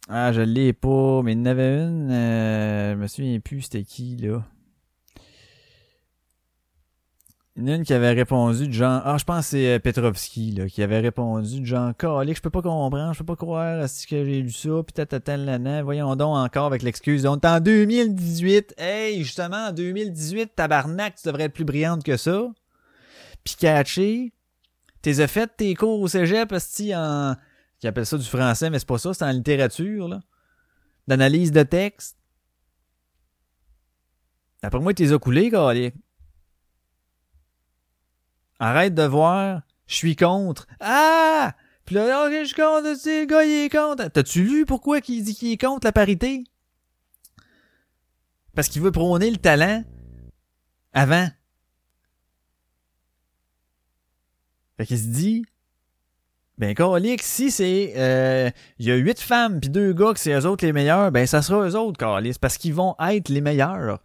Ah, je l'ai pas, mais il y en avait une, euh... je me souviens plus c'était qui, là. Il une qui avait répondu de genre, ah, je pense que c'est euh, Petrovski, là, qui avait répondu de genre, calique, je peux pas comprendre, je peux pas croire à ce que j'ai lu ça, pis tatatal, nana, voyons donc encore avec l'excuse, on est en 2018, hey, justement, en 2018, tabarnak, tu devrais être plus brillante que ça. Pis catché, t'es fait tes cours au cégep, esti, en, qui appelle ça du français, mais c'est pas ça, c'est en littérature, là. D'analyse de texte. Après moi, t'es a coulé, calique. Arrête de voir. Je suis contre. Ah! Puis là, ok, je suis contre, le gars, il est contre. T'as-tu lu pourquoi il dit qu'il est contre la parité? Parce qu'il veut prôner le talent avant. Fait qu'il se dit, ben, Calique, si c'est, euh, il y a huit femmes puis deux gars que c'est eux autres les meilleurs, ben, ça sera eux autres, Calique, parce qu'ils vont être les meilleurs.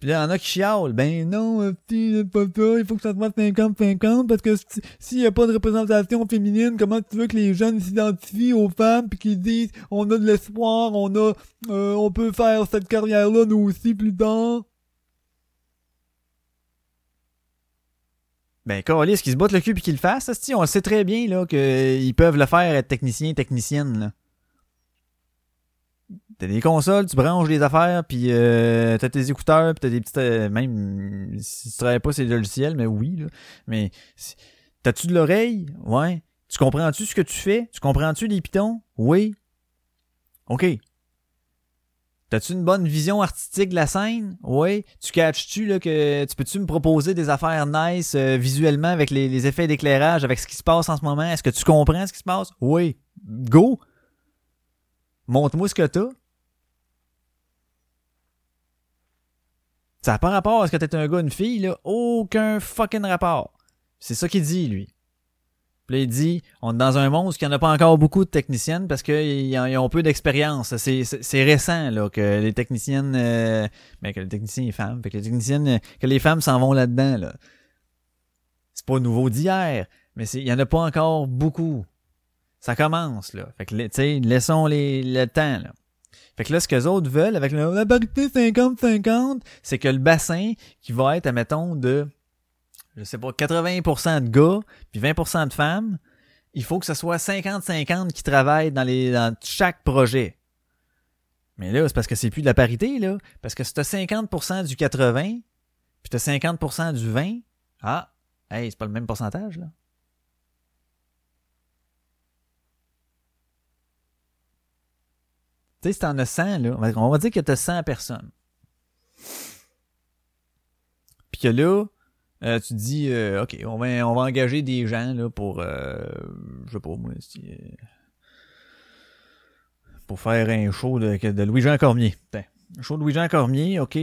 Puis là, il y en a qui chialent. Ben non, euh, petit, pas ça, il faut que ça soit 50-50, parce que si- s'il y a pas de représentation féminine, comment tu veux que les jeunes s'identifient aux femmes puis qu'ils disent on a de l'espoir, on a euh, on peut faire cette carrière-là nous aussi plus tard? Ben, Carlis, qu'ils se battent le cul puis qu'ils le fassent, on sait très bien, là, qu'ils peuvent le faire, être technicien, technicienne, là. T'as des consoles, tu branches des affaires, puis euh, t'as tes écouteurs, puis t'as des petites... euh, même si tu travailles pas, c'est des logiciels, mais oui, là. Mais t'as-tu de l'oreille? Ouais. Tu comprends-tu ce que tu fais? Tu comprends-tu les pitons? Oui. OK. T'as-tu une bonne vision artistique de la scène? Oui. Tu catches-tu là que tu peux-tu me proposer des affaires nice euh, visuellement avec les, les effets d'éclairage, avec ce qui se passe en ce moment? Est-ce que tu comprends ce qui se passe? Oui. Go! Montre-moi ce que t'as. Ça n'a pas rapport à ce que t'es un gars, une fille, là. Aucun fucking rapport. C'est ça qu'il dit, lui. Puis là, il dit, on est dans un monde où il n'y en a pas encore beaucoup de techniciennes parce qu'ils ont, peu d'expérience. C'est, récent, là, que les techniciennes, euh, ben, que les techniciens et femmes, fait que les techniciennes, que les femmes s'en vont là-dedans, là. C'est pas nouveau d'hier, mais il y en a pas encore beaucoup. Ça commence, là. Fait que, tu sais, laissons les, le temps, là. Fait que là, ce que les autres veulent avec la parité 50-50, c'est que le bassin qui va être, admettons, de, je sais pas, 80% de gars, puis 20% de femmes, il faut que ce soit 50-50 qui travaillent dans les, dans chaque projet. Mais là, c'est parce que c'est plus de la parité, là. Parce que si t'as 50% du 80, puis t'as 50% du 20, ah, hey, c'est pas le même pourcentage, là. Tu sais, si t'en as 100, là, on va- dire que t'as 100 personnes. Puis que là, euh, tu te dis, euh, OK, on va, on va engager des gens là, pour, euh, je sais pas moi, si, euh, pour faire un show de, de Louis-Jean Cormier. Un show de Louis-Jean Cormier, OK.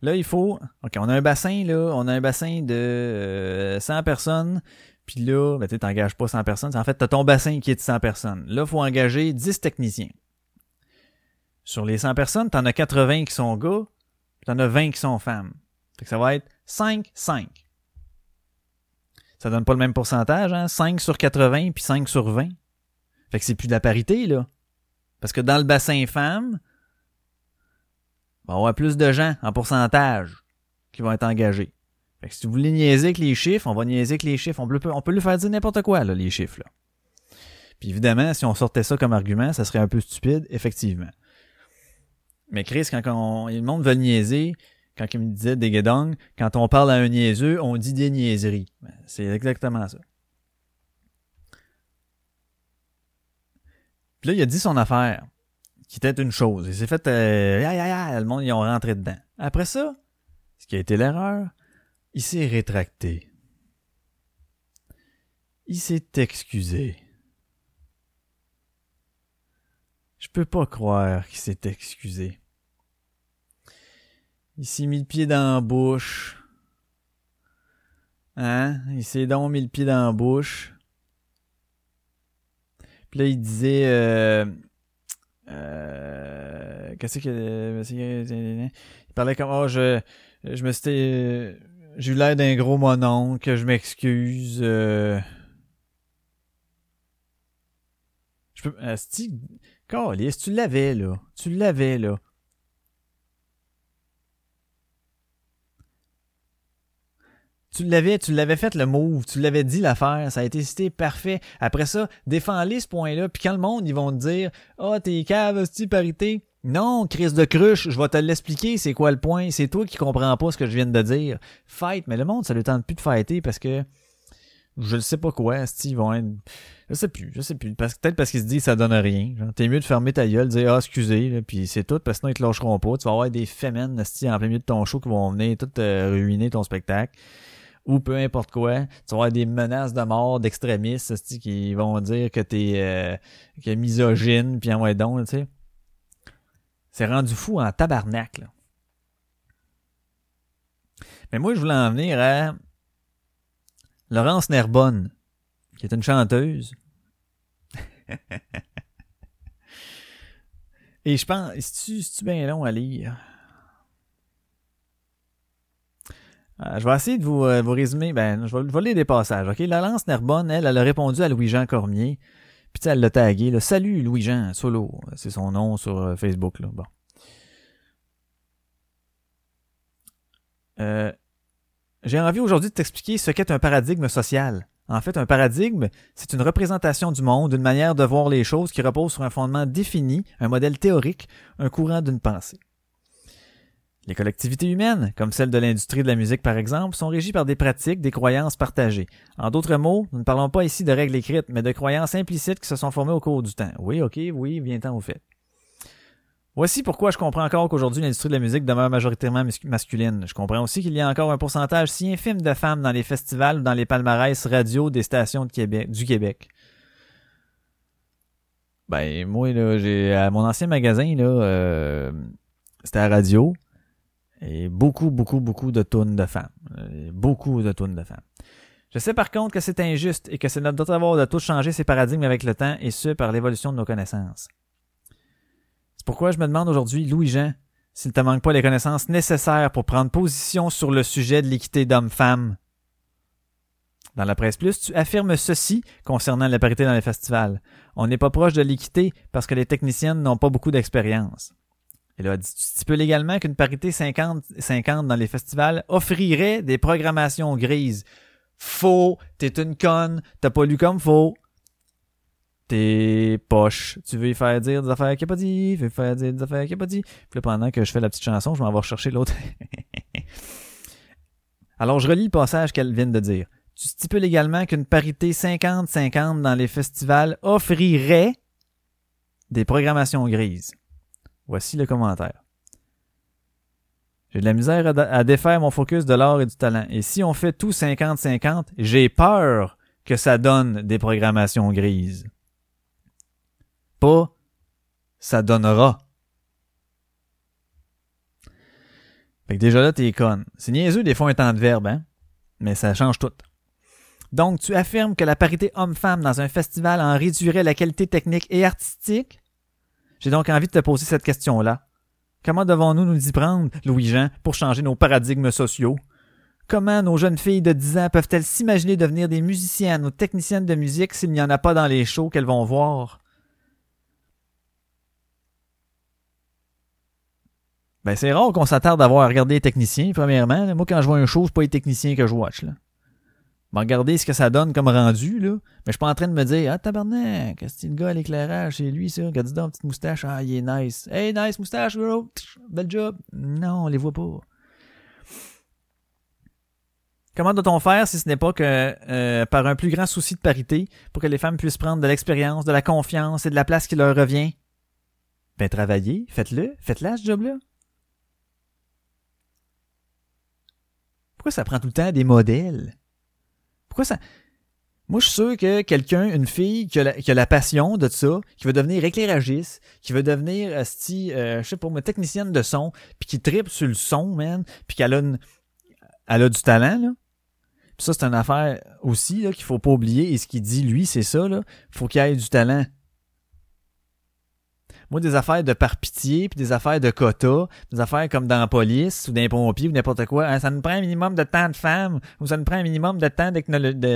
Là, il faut... OK, on a un bassin, là, on a un bassin de euh, 100 personnes, puis là, ben, tu sais, t'engages pas 100 personnes, en fait, t'as ton bassin qui est de 100 personnes. Là, il faut engager 10 techniciens. Sur les 100 personnes, t'en as 80 qui sont gars, puis t'en as 20 qui sont femmes. Fait que ça va être 5, 5. Ça donne pas le même pourcentage, hein? 5 sur 80 puis 5 sur 20. Fait que c'est plus de la parité, là. Parce que dans le bassin femmes, il va avoir plus de gens en pourcentage qui vont être engagés. Fait que si vous voulez niaiser avec les chiffres, on va niaiser avec les chiffres. On peut, on peut lui faire dire n'importe quoi, là, les chiffres, là. Puis évidemment, si on sortait ça comme argument, ça serait un peu stupide, effectivement. Mais Chris, quand on, le monde veut niaiser, quand il me disait des guédongs, quand on parle à un niaiseux, on dit des niaiseries. Ben, C'est exactement ça. Puis là, il a dit son affaire, qui était une chose. Il s'est fait... Euh, aïe, aïe, aïe, le monde, ils ont rentré dedans. Après ça, ce qui a été l'erreur, il s'est rétracté. Il s'est excusé. Je peux pas croire qu'il s'est excusé. Il s'est mis le pied dans la bouche. Hein? Il s'est donc mis le pied dans la bouche. Puis là, il disait... Euh, euh, Qu'est-ce que... Il parlait comme... Oh, je, je me suis... euh, J'ai eu l'air d'un gros monon, que je m'excuse. Euh... Je peux... Calice, tu l'avais, là. Tu l'avais, là. Tu l'avais, tu l'avais fait le move, tu l'avais dit l'affaire, ça a été cité parfait. Après ça, défends-les ce point-là, puis quand le monde, ils vont te dire « Ah, oh, t'es cave, c'est parité? » Non, crise de cruche, je vais te l'expliquer, c'est quoi le point, c'est toi qui comprends pas ce que je viens de dire. Fight, mais le monde, ça ne tente plus de fighter parce que je ne sais pas quoi, ils vont être... Je sais plus, je sais plus. Parce, peut-être parce qu'ils se disent ça donne rien. T'es mieux de fermer ta gueule, de dire ah excusez, là, puis c'est tout, parce que sinon ils te lâcheront pas. Tu vas avoir des fémènes esti, en plein milieu de ton show qui vont venir tout euh, ruiner ton spectacle. Ou peu importe quoi. Tu vas avoir des menaces de mort d'extrémistes esti, qui vont dire que t'es euh, que misogyne, puis en ouais donc, tu sais. C'est rendu fou en tabarnak, là. Mais moi, je voulais en venir à Laurence Nerbonne, qui est une chanteuse. Et je pense, c'est-tu, c'est-tu bien long à lire? Euh, je vais essayer de vous, euh, vous résumer. Ben, je vais, je vais lire des passages. OK? Laurence Nerbonne, elle, elle a répondu à Louis-Jean Cormier. Puis elle l'a tagué. Là. Salut Louis-Jean, solo. C'est son nom sur euh, Facebook. Là. Bon. J'ai envie aujourd'hui de t'expliquer ce qu'est un paradigme social. En fait, un paradigme, c'est une représentation du monde, une manière de voir les choses qui repose sur un fondement défini, un modèle théorique, un courant d'une pensée. Les collectivités humaines, comme celle de l'industrie de la musique par exemple, sont régies par des pratiques, des croyances partagées. En d'autres mots, nous ne parlons pas ici de règles écrites, mais de croyances implicites qui se sont formées au cours du temps. Oui, ok, oui, vient-en au fait. Voici pourquoi je comprends encore qu'aujourd'hui l'industrie de la musique demeure majoritairement masculine. Je comprends aussi qu'il y a encore un pourcentage si infime de femmes dans les festivals ou dans les palmarès radio des stations du Québec. Ben moi là, j'ai à mon ancien magasin là, euh, c'était à radio et beaucoup beaucoup beaucoup de tonnes de femmes, Euh, beaucoup de tonnes de femmes. Je sais par contre que c'est injuste et que c'est notre devoir de tous changer ces paradigmes avec le temps et ce par l'évolution de nos connaissances. Pourquoi je me demande aujourd'hui, Louis-Jean, s'il te manque pas les connaissances nécessaires pour prendre position sur le sujet de l'équité d'hommes-femmes. Dans la presse plus, tu affirmes ceci concernant la parité dans les festivals. On n'est pas proche de l'équité parce que les techniciennes n'ont pas beaucoup d'expérience. Et là, tu stipules également qu'une parité 50-50 dans les festivals offrirait des programmations grises. Faux, t'es une conne, t'as pas lu comme faux. T'es poche. Tu veux y faire dire des affaires qu'il a pas dit, tu veux y faire dire des affaires qu'il pas dit. Puis là, pendant que je fais la petite chanson, je m'en vais rechercher l'autre. Alors, je relis le passage qu'elle vient de dire. Tu stipules également qu'une parité 50-50 dans les festivals offrirait des programmations grises. Voici le commentaire. J'ai de la misère à défaire mon focus de l'art et du talent. Et si on fait tout 50-50, j'ai peur que ça donne des programmations grises. Pas ça donnera. Fait que déjà là, t'es conne. C'est niaiseux des fois un temps de verbe, hein? Mais ça change tout. Donc, tu affirmes que la parité homme-femme dans un festival en réduirait la qualité technique et artistique? J'ai donc envie de te poser cette question-là. Comment devons-nous nous y prendre, Louis-Jean, pour changer nos paradigmes sociaux? Comment nos jeunes filles de 10 ans peuvent-elles s'imaginer devenir des musiciennes ou techniciennes de musique s'il n'y en a pas dans les shows qu'elles vont voir? Ben, c'est rare qu'on s'attarde à voir à regarder les techniciens, premièrement. Moi, quand je vois un show, c'est pas les techniciens que je watch, là. Ben, regardez ce que ça donne comme rendu, là. Mais je suis pas en train de me dire, ah, tabarnak, c'est le gars à l'éclairage, c'est lui, ça? Regarde donc, petite moustache. Ah, il est nice. Hey, nice moustache, bro. Bel job. Non, on les voit pas. Comment doit-on faire si ce n'est pas que euh, par un plus grand souci de parité pour que les femmes puissent prendre de l'expérience, de la confiance et de la place qui leur revient? Ben, travaillez, faites-le, faites-la, ce job-là. Ça prend tout le temps des modèles? Pourquoi ça. Moi, je suis sûr que quelqu'un, une fille qui a, la, passion de ça, qui veut devenir éclairagiste, qui veut devenir, asti, euh, je sais pas, moi, technicienne de son, puis qui tripe sur le son, man, puis qu'elle a, elle a du talent, là. Puis ça, c'est une affaire aussi, là, qu'il faut pas oublier. Et ce qu'il dit, lui, c'est ça, là. Faut qu'il ait du talent. Moi, des affaires de par pitié, puis des affaires de quota, des affaires comme dans la police ou dans les pompiers ou n'importe quoi, hein, ça nous prend un minimum de temps de femmes ou ça nous prend un minimum de temps de,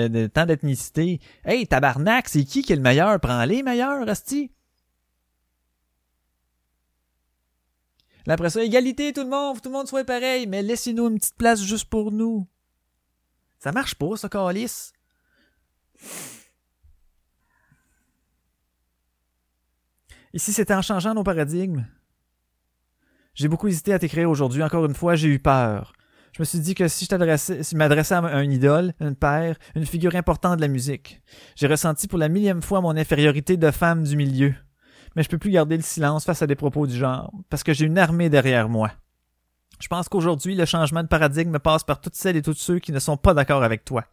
de temps d'ethnicité. Hey, tabarnak, c'est qui qui est le meilleur? Prends les meilleurs, Asti. Là, après ça, égalité, tout le monde, tout le monde soit pareil, mais laissez-nous une petite place juste pour nous. Ça marche pas, ça, calice. Ici, c'était en changeant nos paradigmes. J'ai beaucoup hésité à t'écrire aujourd'hui. Encore une fois, j'ai eu peur. Je me suis dit que si je t'adressais, si m'adressais à un idole, une père, une figure importante de la musique, j'ai ressenti pour la millième fois mon infériorité de femme du milieu. Mais je peux plus garder le silence face à des propos du genre, parce que j'ai une armée derrière moi. Je pense qu'aujourd'hui, le changement de paradigme passe par toutes celles et tous ceux qui ne sont pas d'accord avec toi.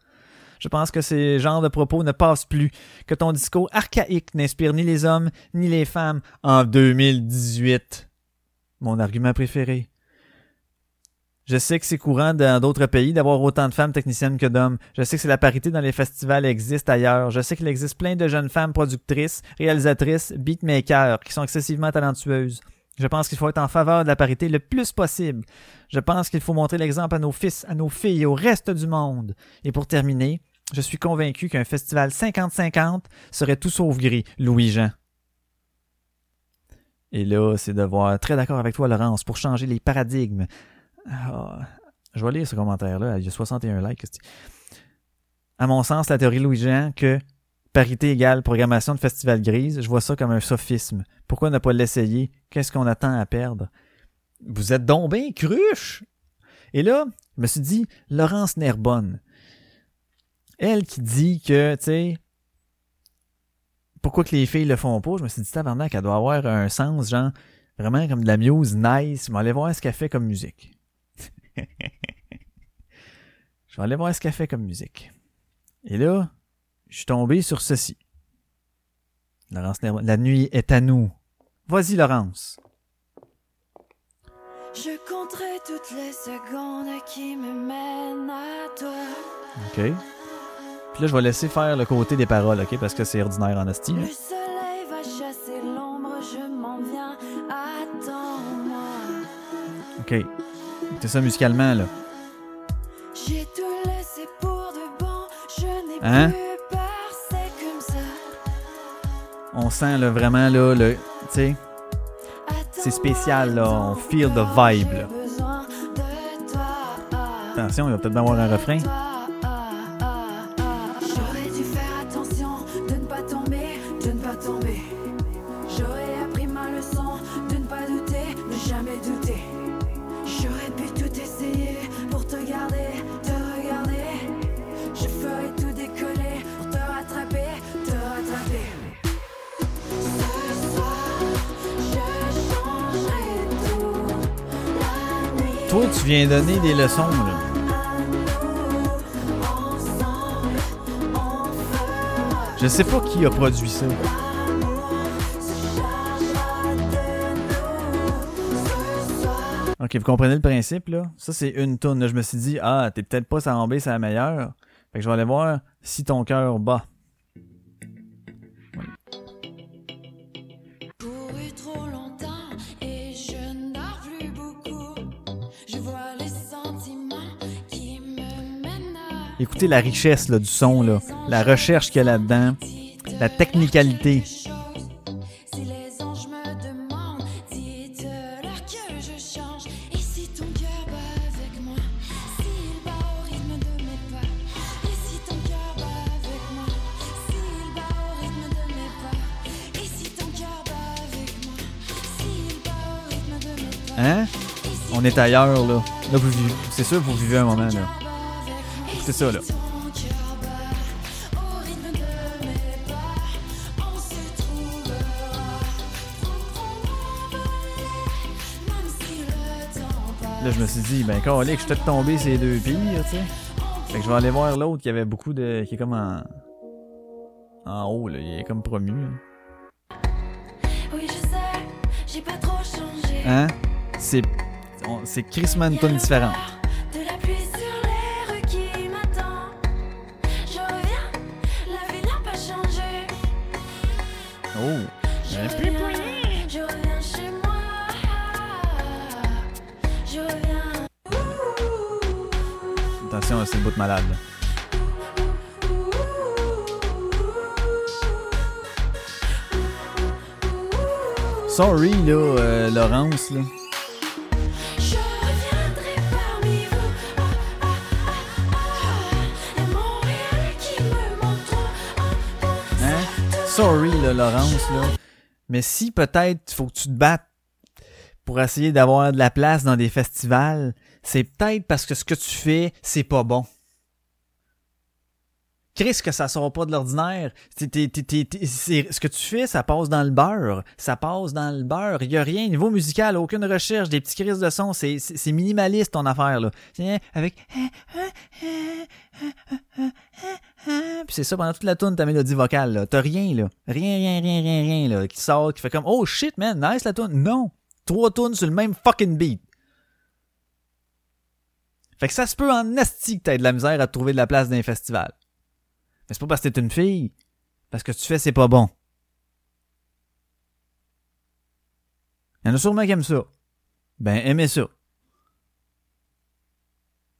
Je pense que ces genres de propos ne passent plus, que ton discours archaïque n'inspire ni les hommes ni les femmes en 2018. Mon argument préféré. Je sais que c'est courant dans d'autres pays d'avoir autant de femmes techniciennes que d'hommes. Je sais que c'est la parité dans les festivals existe ailleurs. Je sais qu'il existe plein de jeunes femmes productrices, réalisatrices, beatmakers qui sont excessivement talentueuses. Je pense qu'il faut être en faveur de la parité le plus possible. Je pense qu'il faut montrer l'exemple à nos fils, à nos filles et au reste du monde. Et pour terminer, je suis convaincu qu'un festival 50-50 serait tout sauf gris, Louis-Jean. Et là, c'est de voir très d'accord avec toi, Laurence, pour changer les paradigmes. Ah, je vais lire ce commentaire-là. Il y a 61 likes. À mon sens, la théorie Louis-Jean que parité égale programmation de festival grise, je vois ça comme un sophisme. Pourquoi ne pas l'essayer? Qu'est-ce qu'on attend à perdre? Vous êtes donc cruche! Et là, je me suis dit, Laurence Nerbonne, elle qui dit que, tu sais, pourquoi que les filles le font pas, je me suis dit, tabarnak, elle doit avoir un sens, genre, vraiment comme de la muse nice. Je vais aller voir ce qu'elle fait comme musique. je vais aller voir ce qu'elle fait comme musique. Et là, je suis tombé sur ceci. Laurence la nuit est à nous. Vas-y, Laurence. Je compterai toutes les secondes qui me mènent à toi. OK. Puis là, je vais laisser faire le côté des paroles, OK? Parce que c'est ordinaire en esti. Le soleil va chasser l'ombre, je m'en viens. Attends-moi. OK. C'est ça musicalement, là. J'ai tout laissé pour de bon. Je n'ai Hein? plus peur, c'est comme ça. On sent là, vraiment, là, le... Tu sais, C'est spécial, là. On feel the vibe, là. Attention, il va peut-être avoir un refrain. Donner des leçons. Je sais pas qui a produit ça. Ok, vous comprenez le principe, là? Ça, c'est une tourne. Je me suis dit, ah, t'es peut-être pas sa c'est la meilleure. Fait que je vais aller voir si ton cœur bat. Écoutez la richesse là, du son, là. La recherche qu'il y a là-dedans. La technicalité. Hein? On est ailleurs, là. Là, vous vivez. C'est sûr, vous vivez un moment, là. C'est ça, là. Là, je me suis dit, ben, quand je suis peut-être tombé ces deux pires, tu sais. Fait que je vais aller voir l'autre qui avait beaucoup de. qui est comme en. En haut, là. Il est comme promu. là. Oui, je sais, j'ai pas trop changé. Hein? C'est. on- C'est Chris Manton différent. Je reviens. Attention, c'est le bout de malade. Sorry, là, euh, Laurence, là. Sorry, Laurence, là. Mais si peut-être faut que tu te battes pour essayer d'avoir de la place dans des festivals, c'est peut-être parce que ce que tu fais, c'est pas bon. Chris, que ça sort pas de l'ordinaire. Ce que tu fais, ça passe dans le beurre. Ça passe dans le beurre. Il y a rien, niveau musical, aucune recherche, des petits crises de son. C'est minimaliste ton affaire, là. Avec puis c'est ça pendant toute la tune ta mélodie vocale là. T'as rien là. Rien, rien, rien, rien, rien là. Qui sort, qui fait comme Oh shit man, nice la tune. Non. Trois tunes sur le même fucking beat. Fait que ça se peut en asti que t'aies de la misère à trouver de la place dans un festival. Mais c'est pas parce que t'es une fille. Parce que tu fais, c'est pas bon. Il y en a sûrement qui aiment ça. Ben, aimez ça.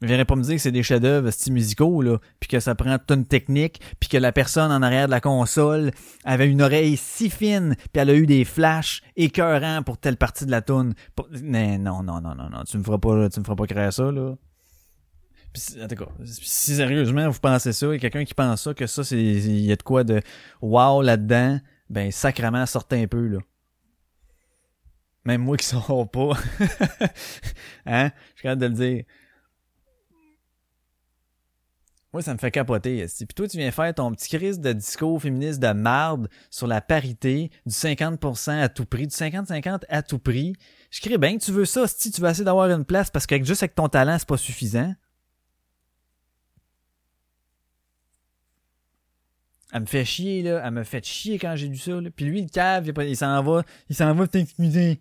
Viendrais pas me dire que c'est des chefs-d'œuvre musicaux, là, puis que ça prend toute une technique, puis que la personne en arrière de la console avait une oreille si fine, puis elle a eu des flashs écœurants pour telle partie de la. Pour- Mais non, non, non, non, non, tu me feras pas, tu me feras pas créer ça, là. Puis, en tout cas, si sérieusement vous pensez ça, et quelqu'un qui pense ça, que ça, c'est, il y a de quoi de wow là-dedans, ben, sacrement, sortez un peu, là. Même moi qui sors pas. hein? Je suis de le dire. Moi, ça me fait capoter. Puis toi, tu viens faire ton petit crise de discours féministe de marde sur la parité, du 50% à tout prix, du 50-50 à tout prix. Je crée bien que tu veux ça, si tu veux essayer d'avoir une place, parce que juste avec ton talent, c'est pas suffisant. Elle me fait chier, là. Elle me fait chier quand j'ai lu ça, là. Puis lui, le cave, il, s'en va, il s'en va t'excuser.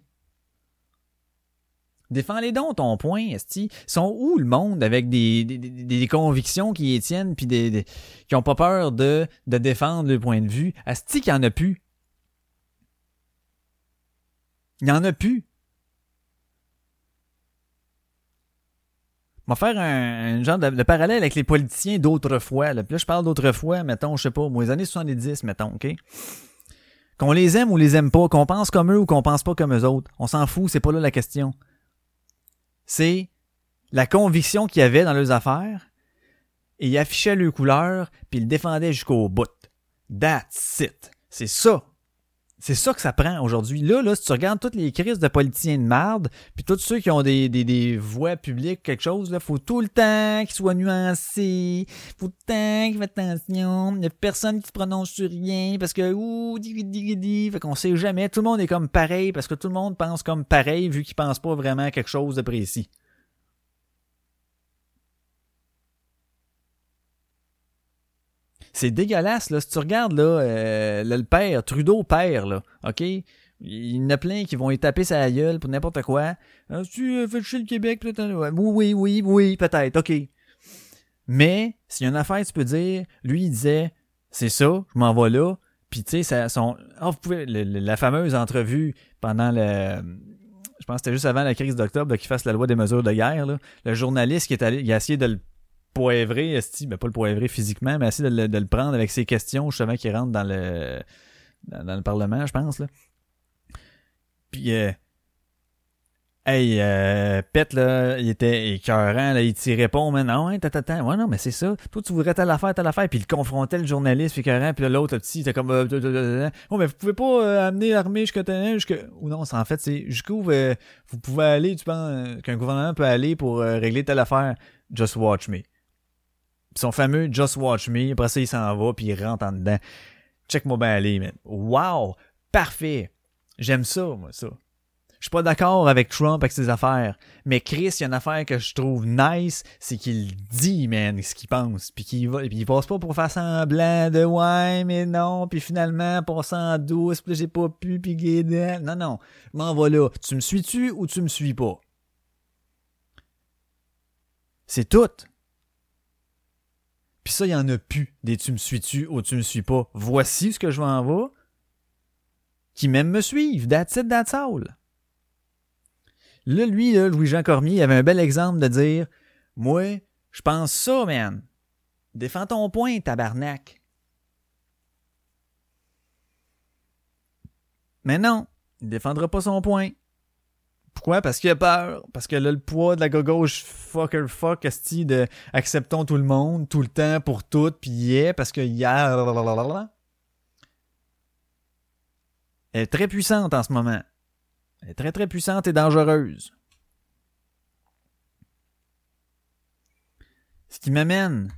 Défends les dons, ton point, esti. Sont où le monde avec des, des, des, des convictions qui y tiennent puis des, qui ont pas peur de, de défendre le point de vue? Esti qu'il y en a plus. Il y en a plus. On va faire un, genre de, parallèle avec les politiciens d'autrefois. Là. Puis là, je parle d'autrefois, mettons, je sais pas, moi, les années 70, mettons, OK? Qu'on les aime ou les aime pas, qu'on pense comme eux ou qu'on pense pas comme eux autres. On s'en fout, c'est pas là la question c'est la conviction qu'il y avait dans leurs affaires et ils affichaient leurs couleurs puis ils le défendaient jusqu'au bout. That's it. C'est ça. C'est ça que ça prend aujourd'hui. Là, là, si tu regardes toutes les crises de politiciens de marde, puis tous ceux qui ont des, des, des voix publiques, quelque chose, là, faut tout le temps qu'ils soient nuancés, faut tout le temps qu'ils fassent attention, il y a personne qui se prononce sur rien, parce que, ouh, di, di, di, fait qu'on sait jamais, tout le monde est comme pareil, parce que tout le monde pense comme pareil, vu qu'ils pensent pas vraiment à quelque chose de précis. C'est dégueulasse, là. Si tu regardes, là, euh, le père, Trudeau père, là, OK? Il y en a plein qui vont y taper sa gueule pour n'importe quoi. Ah, tu euh, fais chier le Québec, peut-être. Oui, oui, oui, oui, peut-être, OK. Mais, s'il y a une affaire, tu peux dire, lui, il disait, c'est ça, je m'en vais là. Puis, tu sais, son, ah, vous pouvez, la fameuse entrevue pendant le, je pense que c'était juste avant la crise d'octobre, qu'il fasse la loi des mesures de guerre, là. Le journaliste qui est allé, il a essayé de le poivrer, esti, ben pas le poivrer physiquement, mais essayer de le, de le prendre avec ses questions, justement, qui rentrent dans le, dans, le Parlement, je pense, là. Puis, euh, hey, euh, Pet, là, il était écœurant, là, il t'y répond, mais non, hein, tata, ouais, non, mais c'est ça. Toi, tu voudrais telle affaire, telle affaire, puis il confrontait le journaliste, puis écœurant, puis l'autre, petit, était comme, euh, oh, mais vous pouvez pas euh, amener l'armée jusqu'à, jusqu'à, ou non, c'est en fait, c'est jusqu'où euh, vous pouvez aller, tu penses, euh, qu'un gouvernement peut aller pour régler telle affaire, just watch me. Son fameux Just Watch Me, après ça, il s'en va, puis il rentre en dedans. Check-moi bien aller, man. Wow! Parfait! J'aime ça, moi, ça. Je suis pas d'accord avec Trump avec ses affaires. Mais Chris, il y a une affaire que je trouve nice, c'est qu'il dit, man, ce qu'il pense. Puis qu'il va, puis il passe pas pour faire semblant de ouais, mais non, puis finalement, passer en douce, puis j'ai pas pu, puis guédin. Non, non. M'en va là. Tu me suis-tu ou tu me suis pas? C'est tout. Puis ça, il y en a plus des tu me suis-tu ou tu me suis pas. Voici ce que je vais. Qui même me suivent. That's it, that's all. Là, lui, Louis-Jean Cormier, il avait un bel exemple de dire Moi, je pense ça, man. Défends ton point, tabarnak. Mais non, il défendra pas son point. Pourquoi? Parce qu'il a peur. Parce que là, le poids de la gauche fucker fuck esti de acceptons tout le monde, tout le temps, pour tout, puis yeah, parce que y a... Elle est très puissante en ce moment. Elle est très très puissante et dangereuse. Ce qui m'amène.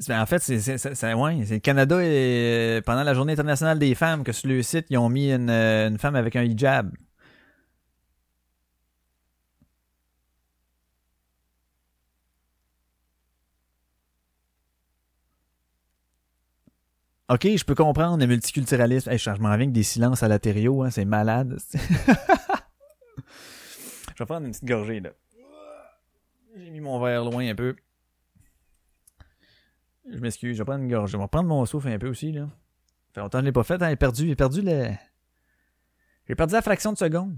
c'est- En fait, c'est ouais, le Canada et pendant la Journée internationale des femmes que sur le site, ils ont mis une, euh, une femme avec un hijab. Ok, je peux comprendre le multiculturalisme. Hey, je m'en viens avec des silences à l'atériau, hein, c'est malade. je vais prendre une petite gorgée, là. J'ai mis mon verre loin un peu. Je m'excuse, je vais prendre une gorgée. Je vais prendre mon souffle un peu aussi, là. Fait longtemps que je l'ai pas fait, hein. J'ai perdu, le... J'ai perdu la fraction de seconde.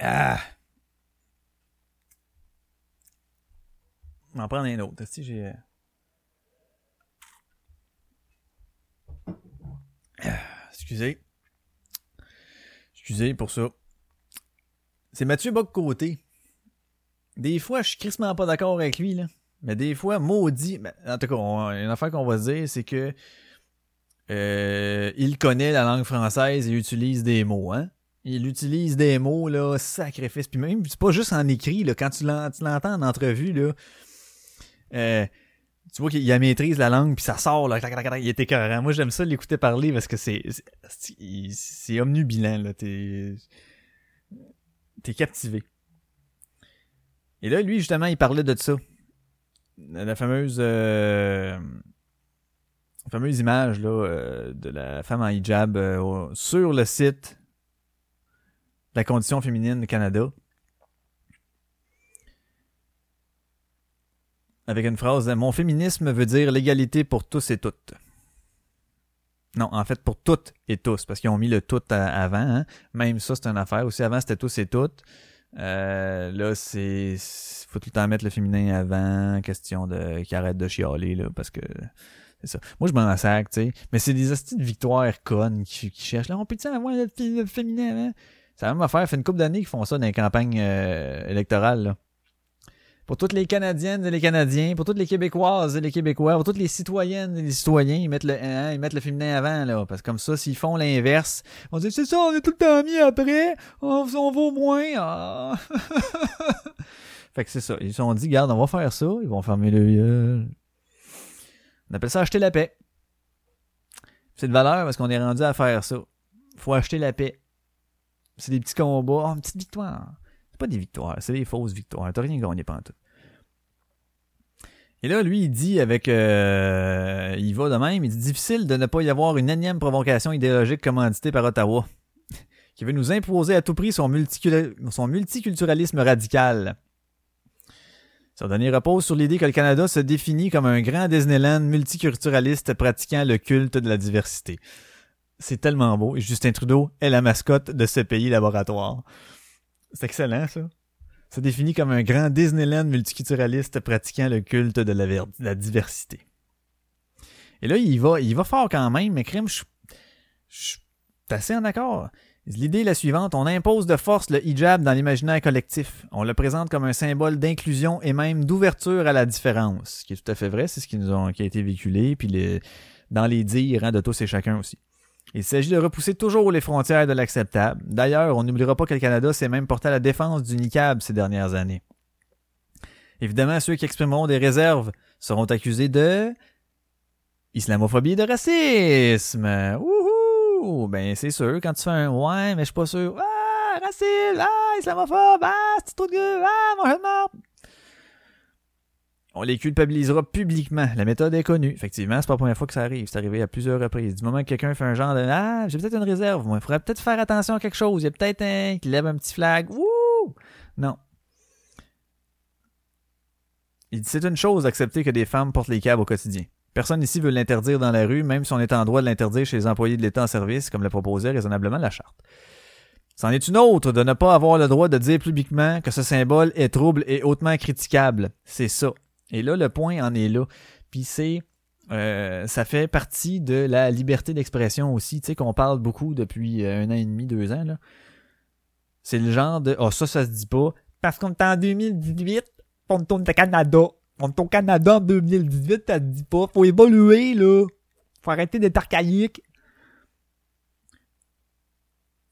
Ah! Je vais en prendre un autre. Si j'ai... Excusez. Excusez pour ça. C'est Mathieu Bock-Côté. Des fois, je suis crissement pas d'accord avec lui, là. Mais des fois, maudit. En tout cas, on- une affaire qu'on va se dire, c'est que euh, il connaît la langue française et utilise des mots, hein. Il utilise des mots, là, sacrifice. Puis même, c'est pas juste en écrit, là. Quand tu l'entends en entrevue, là, euh, tu vois qu'il il maîtrise la langue, puis ça sort, là, il est écœurant. Moi, j'aime ça l'écouter parler parce que c'est c'est- omnubilant, là. T'es t'es captivé. Et là, lui, justement, il parlait de ça. La fameuse... euh, la fameuse image, là, euh, de la femme en hijab euh, sur le site la condition féminine du Canada. Avec une phrase Mon féminisme veut dire l'égalité pour tous et toutes. Non, en fait, pour toutes et tous, parce qu'ils ont mis le tout avant. hein. Même ça, c'est une affaire. Aussi, avant, c'était tous et toutes. Euh, là, c'est. faut tout le temps mettre le féminin avant, question de. qui arrête de chialer, là, parce que. C'est ça. Moi, je m'en sac, tu sais. Mais c'est des hosties de victoires connes qui, cherchent. Là, on peut-tu avoir le, fé- le féminin avant? C'est la même affaire. fait une couple d'années qu'ils font ça dans les campagnes euh, électorales, là pour toutes les Canadiennes et les Canadiens, pour toutes les Québécoises et les Québécois, pour toutes les citoyennes et les citoyens, ils mettent le, hein, ils mettent le féminin avant, là. Parce que comme ça, s'ils font l'inverse, on dit, c'est ça, on est tout le temps mis après, on, on vaut moins. ah. fait que c'est ça. Ils se sont dit, garde, on va faire ça, ils vont fermer le gueule. On appelle ça acheter la paix. C'est de valeur parce qu'on est rendu à faire ça. Faut acheter la paix. C'est des petits combats. Oh, une petite victoire. Pas des victoires, c'est des fausses victoires. T'as rien gagné pendant tout. Et là, lui, il dit avec... euh, il va de même, il dit « Difficile de ne pas y avoir une énième provocation idéologique commanditée par Ottawa, qui veut nous imposer à tout prix son, son multiculturalisme radical. » Son dernier repose sur l'idée que le Canada se définit comme un grand Disneyland multiculturaliste pratiquant le culte de la diversité. C'est tellement beau. Justin Trudeau est la mascotte de ce pays laboratoire. C'est excellent, ça. Se définit comme un grand Disneyland multiculturaliste pratiquant le culte de la, diversité. Et là, il va, il va fort quand même, mais je je suis assez en accord. L'idée est la suivante, on impose de force le hijab dans l'imaginaire collectif. On le présente comme un symbole d'inclusion et même d'ouverture à la différence. Ce qui est tout à fait vrai, c'est ce qui nous ont, qui a été véhiculé, puis les- dans les dires hein, de tous et chacun aussi. Il s'agit de repousser toujours les frontières de l'acceptable. D'ailleurs, on n'oubliera pas que le Canada s'est même porté à la défense du niqab ces dernières années. Évidemment, ceux qui exprimeront des réserves seront accusés de islamophobie et de racisme. Wouhou! Ouh, ben c'est sûr, quand tu fais un ouais, mais je suis pas sûr. Ah, raciste, ah, islamophobe, ah, c'est trop de gueule, ah, mon marde. On les culpabilisera publiquement. La méthode est connue. Effectivement, c'est pas la première fois que ça arrive. C'est arrivé à plusieurs reprises. Du moment que quelqu'un fait un genre de Ah, j'ai peut-être une réserve, moi, il faudrait peut-être faire attention à quelque chose. Il y a peut-être un qui lève un petit flag. Wouh! Non. Il dit c'est une chose d'accepter que des femmes portent les câbles au quotidien. Personne ici veut l'interdire dans la rue, même si on est en droit de l'interdire chez les employés de l'État en service, comme le proposait raisonnablement la charte. C'en est une autre de ne pas avoir le droit de dire publiquement que ce symbole est trouble et hautement critiquable. C'est ça. Et là, le point en est là. Puis c'est... euh, ça fait partie de la liberté d'expression aussi, tu sais, qu'on parle beaucoup depuis euh, un an et demi, deux ans, là. C'est le genre de... Oh, ça, ça se dit pas. Parce qu'on est en 2018, on tourne au Canada. On est au Canada en 2018, ça se dit pas. Faut évoluer, là. Faut arrêter d'être archaïque.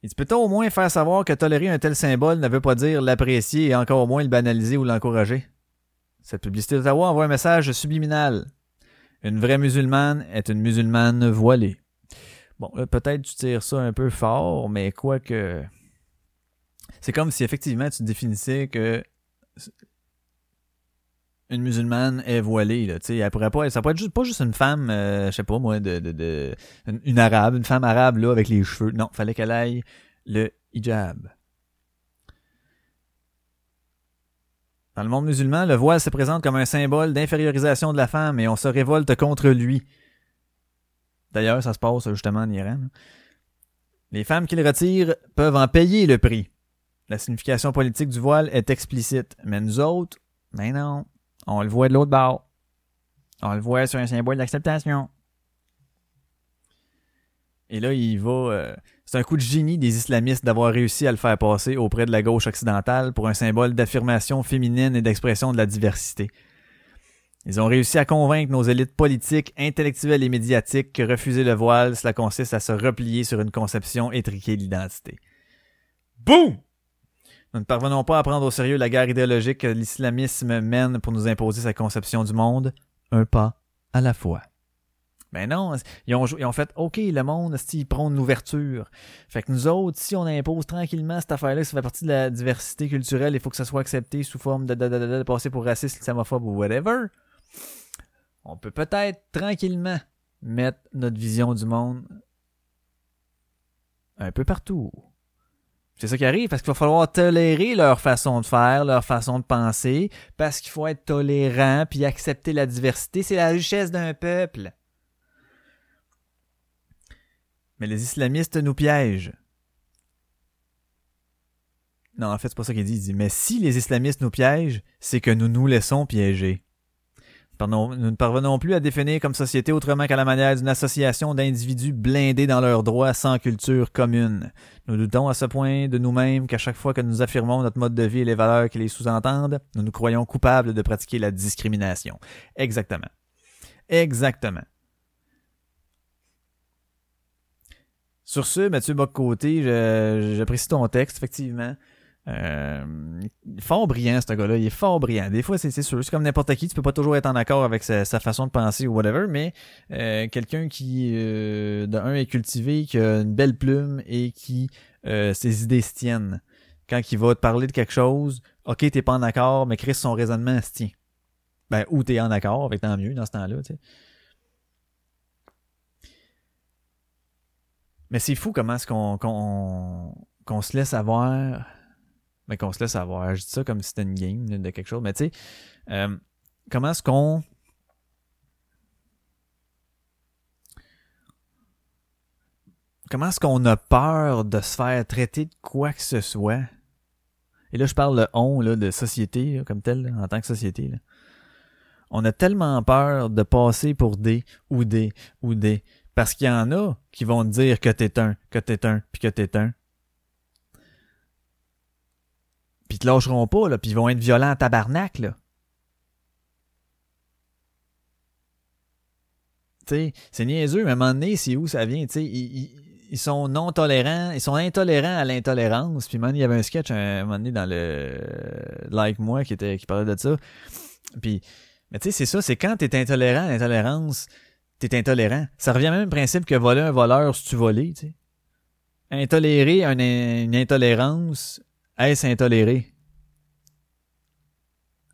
Il dit, peut-on au moins faire savoir que tolérer un tel symbole ne veut pas dire l'apprécier et encore moins le banaliser ou l'encourager? Cette publicité d'Ottawa envoie un message subliminal. Une vraie musulmane est une musulmane voilée. Bon, peut-être tu tires ça un peu fort, mais quoi que... C'est comme si effectivement tu définissais que une musulmane est voilée, là, tu sais, elle pourrait pas, ça pourrait être juste, pas juste une femme, euh, je sais pas moi, de, de, de, une, une arabe, une femme arabe, là, avec les cheveux. Non, fallait qu'elle aille le hijab. Dans le monde musulman, le voile se présente comme un symbole d'infériorisation de la femme et on se révolte contre lui. D'ailleurs, ça se passe justement en Iran. Les femmes qui le retirent peuvent en payer le prix. La signification politique du voile est explicite. Mais nous autres, ben non. On le voit de l'autre bord. On le voit sur un symbole d'acceptation. Et là, il va. euh, c'est un coup de génie des islamistes d'avoir réussi à le faire passer auprès de la gauche occidentale pour un symbole d'affirmation féminine et d'expression de la diversité. Ils ont réussi à convaincre nos élites politiques, intellectuelles et médiatiques que refuser le voile, cela consiste à se replier sur une conception étriquée de l'identité. Boum! Nous ne parvenons pas à prendre au sérieux la guerre idéologique que l'islamisme mène pour nous imposer sa conception du monde, un pas à la fois. Ben non, ils ont, fait OK, le monde, si ils prônent l'ouverture. Fait que nous autres, si on impose tranquillement cette affaire-là, ça fait partie de la diversité culturelle, il faut que ça soit accepté sous forme de, de, de, passer pour raciste, islamophobe ou whatever. On peut peut-être tranquillement mettre notre vision du monde un peu partout. C'est ça qui arrive, parce qu'il va falloir tolérer leur façon de faire, leur façon de penser, parce qu'il faut être tolérant puis accepter la diversité. C'est la richesse d'un peuple. Mais les islamistes nous piègent. Non, en fait, c'est pas ça qu'il dit. Il dit, mais si les islamistes nous piègent, c'est que nous nous laissons piéger. Nous ne parvenons plus à définir comme société autrement qu'à la manière d'une association d'individus blindés dans leurs droits sans culture commune. Nous doutons à ce point de nous-mêmes qu'à chaque fois que nous affirmons notre mode de vie et les valeurs qui les sous-entendent, nous nous croyons coupables de pratiquer la discrimination. Exactement. Exactement. Sur ce, Mathieu Boccoté, j'apprécie ton texte, effectivement. Euh, fort brillant, ce gars-là. Il est fort brillant. Des fois, c'est sûr. C'est comme n'importe qui. Tu peux pas toujours être en accord avec sa, façon de penser ou whatever, mais euh, quelqu'un qui, euh, est cultivé, qui a une belle plume et qui, euh, ses idées se tiennent. Quand il va te parler de quelque chose, ok, t'es pas en accord, mais Chris, son raisonnement se tient. Ben, ou t'es en accord, avec tant mieux dans ce temps-là, tu sais. Mais c'est fou comment est-ce qu'on qu'on qu'on se laisse avoir. Mais qu'on se laisse avoir. Je dis ça comme si c'était une game de quelque chose. Mais tu sais, euh, comment est-ce qu'on. Comment est-ce qu'on a peur de se faire traiter de quoi que ce soit? Et là, je parle de on, là, de société, comme tel, là, en tant que société. Là. On a tellement peur de passer pour des ou des ou des. Parce qu'il y en a qui vont te dire que t'es un, que t'es un, puis que t'es un. Puis ils te lâcheront pas, là, puis ils vont être violents à tabarnak, là. C'est niaiseux, mais à un moment donné, c'est où ça vient, tu sais, ils, ils- sont non tolérants, ils sont intolérants à l'intolérance. Puis man, il y avait un sketch un moment donné dans le Like Moi qui était qui parlait de ça. Puis mais tu sais, c'est ça, c'est quand t'es intolérant à l'intolérance, t'es intolérant. Ça revient même principe que voler un voleur, si tu volé, tu sais. Intolérer un- une intolérance, est-ce intoléré?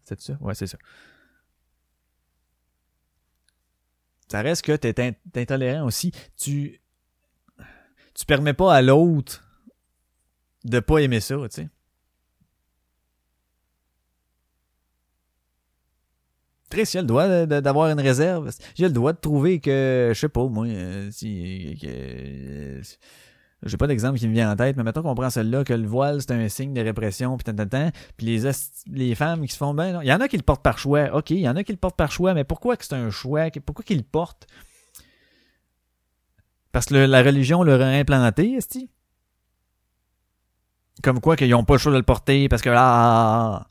C'est ça? Ouais, c'est ça. Ça reste que t'es intolérant aussi. Tu, tu permets pas à l'autre de pas aimer ça, tu sais. Chris, a le droit d'avoir une réserve. J'ai le droit de trouver que, je sais pas, moi, euh, si, que, euh, j'ai pas d'exemple qui me vient en tête, mais mettons qu'on prend celle-là, que le voile, c'est un signe de répression, pis tant, tant, tant, puis les, les femmes qui se font non. il y en a qui le portent par choix, ok, il y en a qui le portent par choix, mais pourquoi que c'est un choix, pourquoi qu'ils le portent? Parce que la religion leur a implanté, esti? Comme quoi qu'ils ont pas le choix de le porter, parce que, ah, ah,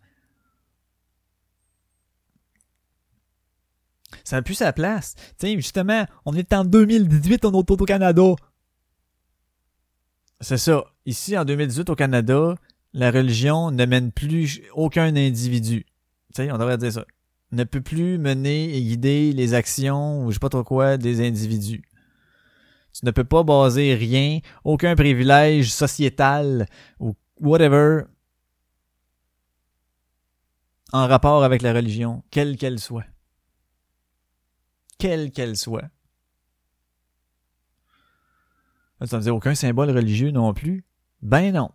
Ça n'a plus sa place. Sais, justement, on est en 2018, on est au Canada. C'est ça. Ici, en 2018, au Canada, la religion ne mène plus aucun individu. Tu sais, on devrait dire ça. Ne peut plus mener et guider les actions ou je sais pas trop quoi des individus. Tu ne peux pas baser rien, aucun privilège sociétal ou whatever en rapport avec la religion, quelle qu'elle soit. Quelle qu'elle soit. Là, tu vas me dire aucun symbole religieux non plus? Ben non.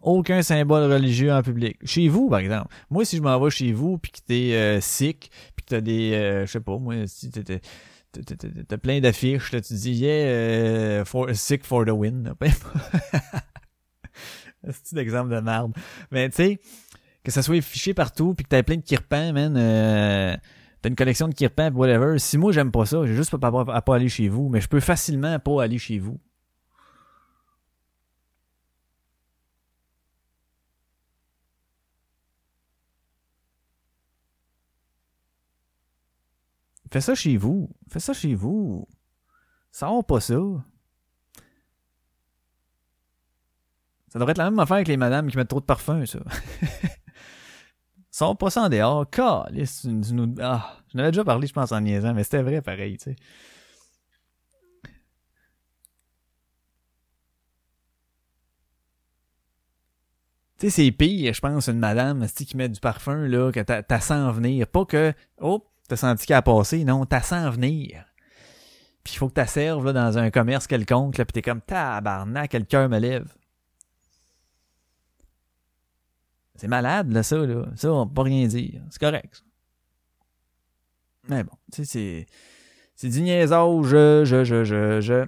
Aucun symbole religieux en public. Chez vous, par exemple. Moi, si je m'en vais chez vous, puis que t'es euh, sick, puis que t'as des... euh, je sais pas, moi, si t'es... t'as- plein d'affiches, là, tu dis yeah, euh, for, sick for the win. C'est un exemple de merde. Mais tu sais, que ça soit fiché partout, puis que t'as plein de kirpans, man, euh, t'as une collection de kirpans, pis whatever. Si moi j'aime pas ça, j'ai juste pas, pas, à pas aller chez vous, mais je peux facilement pas aller chez vous. Fais ça chez vous. Fais ça chez vous. Sors pas ça. Ça devrait être la même affaire que les madames qui mettent trop de parfum, ça. Sors pas ça en dehors. Tu- tu nous- Ah, j'en avais déjà parlé, je pense, en niaisant, mais c'était vrai pareil, tu sais. Tu sais, c'est pire, je pense, une madame qui met du parfum, là, que t'as sent venir. Pas que, oh, t'as senti qu'elle a passé, non, t'as sent venir. Puis il faut que t'as serves, là, dans un commerce quelconque, là, pis t'es comme, tabarnak, quel cœur me lève. C'est malade, là, ça, là. Ça, on peut rien dire. C'est correct, ça. Mais bon, tu sais, c'est... C'est du niaisage, je, je, je, je, je.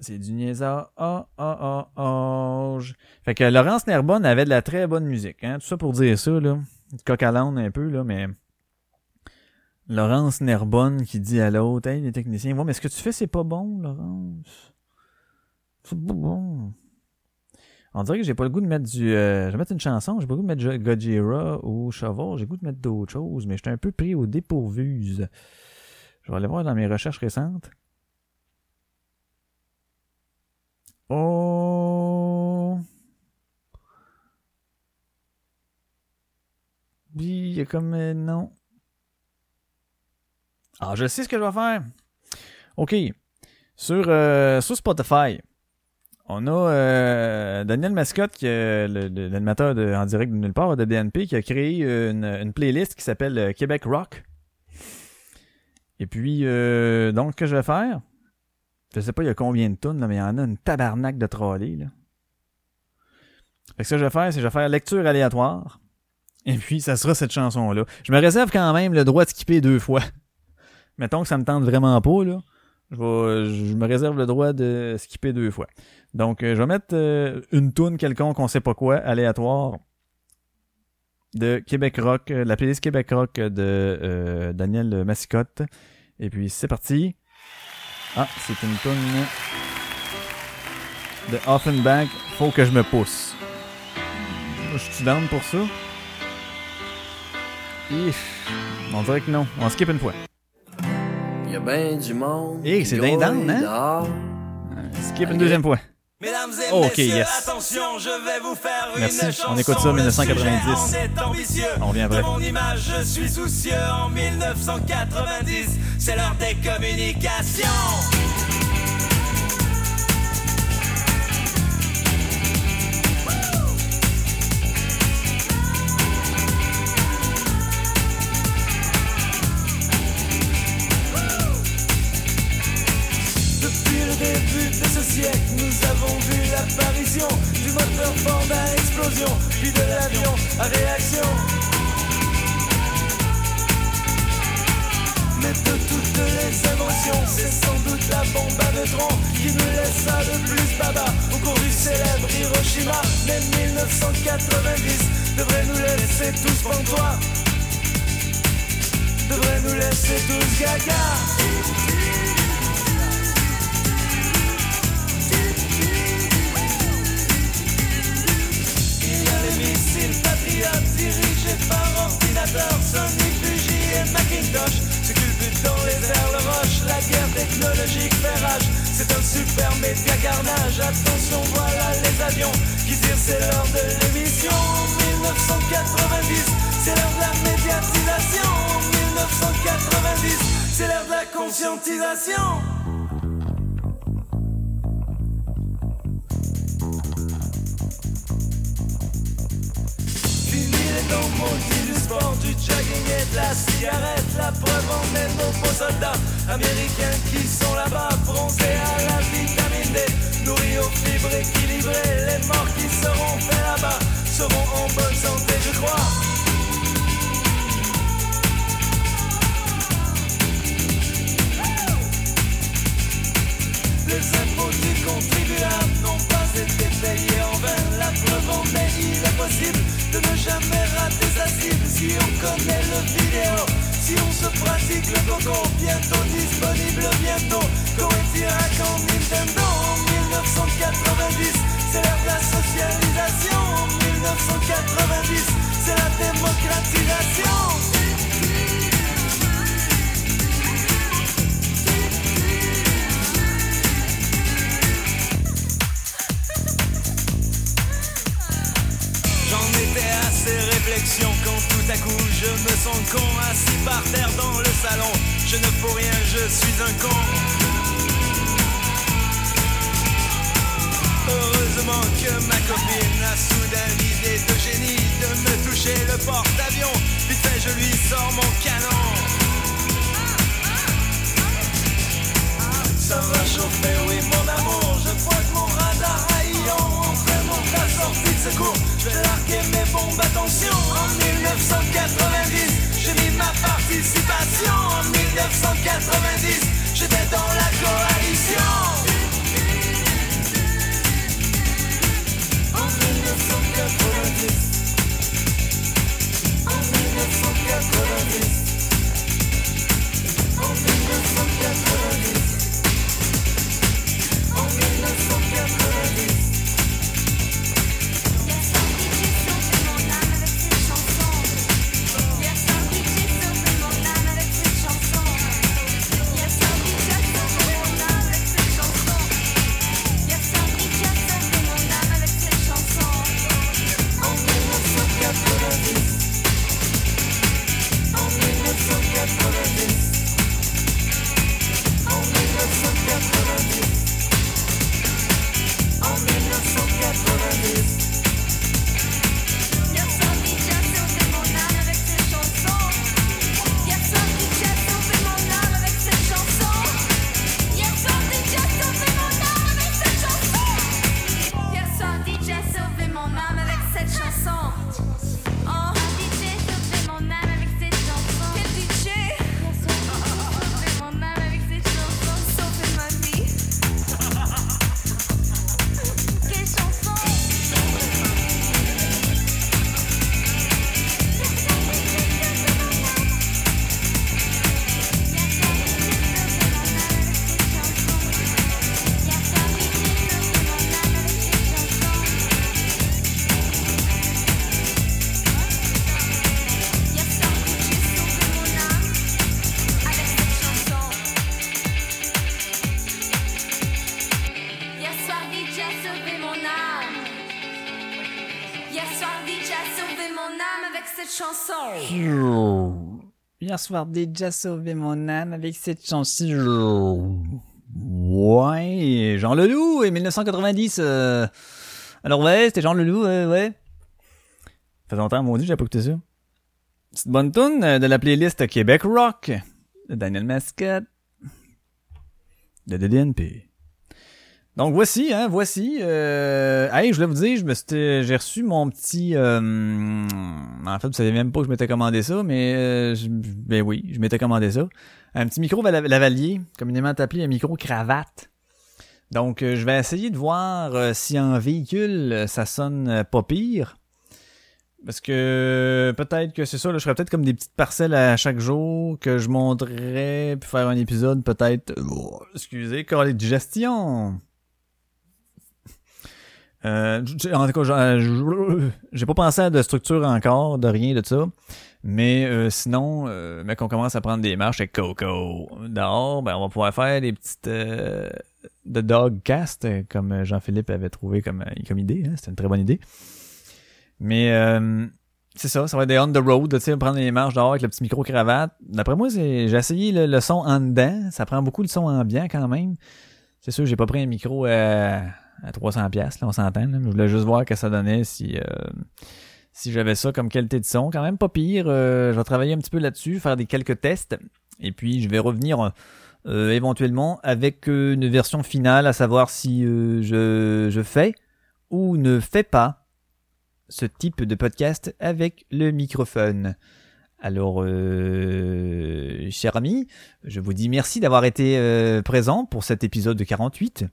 C'est du niaisage, ah, ah, ah, ah. Fait que Laurence Nerbonne avait de la très bonne musique, hein. Tout ça pour dire ça, là. Du un peu, là, mais... Laurence Nerbonne qui dit à l'autre, hey, les techniciens, ouais, mais ce que tu fais, c'est pas bon, Laurence. C'est pas bon. On dirait que j'ai pas le goût de mettre du. euh, je vais mettre une chanson, j'ai pas le goût de mettre Gojira ou Chauvel, j'ai le goût de mettre d'autres choses, mais j'étais un peu pris au dépourvu. Je vais aller voir dans mes recherches récentes. Oh. Il y a comme. euh, non. Ah, je sais ce que je vais faire. OK. Sur, euh, sur Spotify, on a euh, Daniel Mascotte, qui est l'animateur en direct de nulle part de DNP, qui a créé une, playlist qui s'appelle euh, Québec Rock. Et puis, euh, donc, que je vais faire, je sais pas il y a combien de tonnes, mais il y en a une tabarnak de trolley, là. Fait que ce que je vais faire, c'est que je vais faire lecture aléatoire. Et puis, ça sera cette chanson-là. Je me réserve quand même le droit de skipper deux fois. Mettons que ça me tente vraiment pas, là. Je, vais, me réserve le droit de skipper deux fois. Donc, euh, je vais mettre euh, une toune quelconque, on sait pas quoi, aléatoire, de Québec Rock, euh, la playlist Québec Rock de Daniel Massicotte. Et puis, c'est parti. Ah, c'est une toune de Offenbach, Faut que je me pousse. Je suis down pour ça. On dirait que non. On skip une fois. Y a ben du monde. Eh, qui c'est dindon, hein? dehors. Skip une deuxième fois. Mesdames et Ok, messieurs, yes. attention, je vais vous faire Merci, une on chanson. écoute ça, Le 1990. sujet en est ambitieux. On revient après. De mon image, je suis soucieux en 1990. C'est l'heure des communications. Explosion, puis de l'avion à réaction. Mais de toutes les inventions, c'est sans doute la bombe à neutrons qui nous laissa le plus baba au cours du célèbre Hiroshima. Mais 1990 devrait nous laisser tous pantois, devrait nous laisser tous gaga. Conscientisation Fini les temps maudits du sport, du jogging et de la cigarette. La preuve en est nos beaux soldats américains qui sont là-bas Bronzés à la vitamine D, nourris aux fibres équilibrées. Les morts qui seront faits là-bas seront en bonne santé je crois Les impôts du contribuable n'ont pas été payés en vain. La preuve en est, il est possible de ne jamais rater sa cible. Si on connaît le vidéo, si on se pratique le coco, bientôt disponible, bientôt. Coétira quand Nintendo en 1990, c'est l'heure de la socialisation. En 1990, c'est la démocratisation. Quand tout à coup je me sens con assis par terre dans le salon. Je ne fous rien, je suis un con. Heureusement que ma copine a soudain l'idée de génie de me toucher le porte-avions. Fait, je lui sors mon canon. Ça va chauffer, oui mon amour Je crois que mon la sortie de secours. Je vais larguer mes bombes, attention. En 1990 J'ai mis ma participation. En 1990 J'étais dans la coalition. En 1990 En 1990 En 1990 en 1990 Hier soir, déjà sauvé mon âme avec cette chanson. Ouais, Jean Leloup et 1990. euh. Alors ouais, c'était Jean Leloup, euh, ouais. Ça fait longtemps, maudit, j'ai pas écouté ça. Petite bonne tune euh, de la playlist Québec Rock de Daniel Mascotte de DDNP. Donc voici, hein, voici. Euh... Hey, je voulais vous dire, j'ai reçu mon petit. euh, En fait, vous savez même pas que je m'étais commandé ça, mais euh, ben oui, je m'étais commandé ça. Un petit micro val- lavalier, communément appelé un micro cravate. Donc, euh, je vais essayer de voir euh, si en véhicule ça sonne pas pire. Parce que peut-être que c'est ça, là, je ferais peut-être comme des petites parcelles à chaque jour que je montrerais, puis faire un épisode peut-être. Oh, excusez, corps de gestion. Euh, en tout cas, j- j'ai pas pensé à de structure encore, de rien de ça. Mais euh, sinon, euh, mec, on commence à prendre des marches avec Coco. Dehors, ben, on va pouvoir faire des petites euh, de dogcast, euh, comme Jean-Philippe avait trouvé comme, euh, comme idée. Hein, C'était une très bonne idée. Mais euh, c'est ça, ça va être des on the road, tu sais, prendre les marches dehors avec le petit micro cravate. D'après moi, j'ai essayé le, le son en dedans. Ça prend beaucoup de son ambiant quand même. C'est sûr, j'ai pas pris un micro à, à 300 pièces, on s'entend. Je voulais juste voir que ça donnait si euh, si j'avais ça comme qualité de son. Quand même pas pire. Euh, je vais travailler un petit peu là-dessus, faire des quelques tests. Et puis, je vais revenir euh, éventuellement avec euh, une version finale, à savoir si euh, je, je fais ou ne fais pas ce type de podcast avec le microphone. Alors, cher ami, je vous dis merci d'avoir été présent pour cet épisode de 48.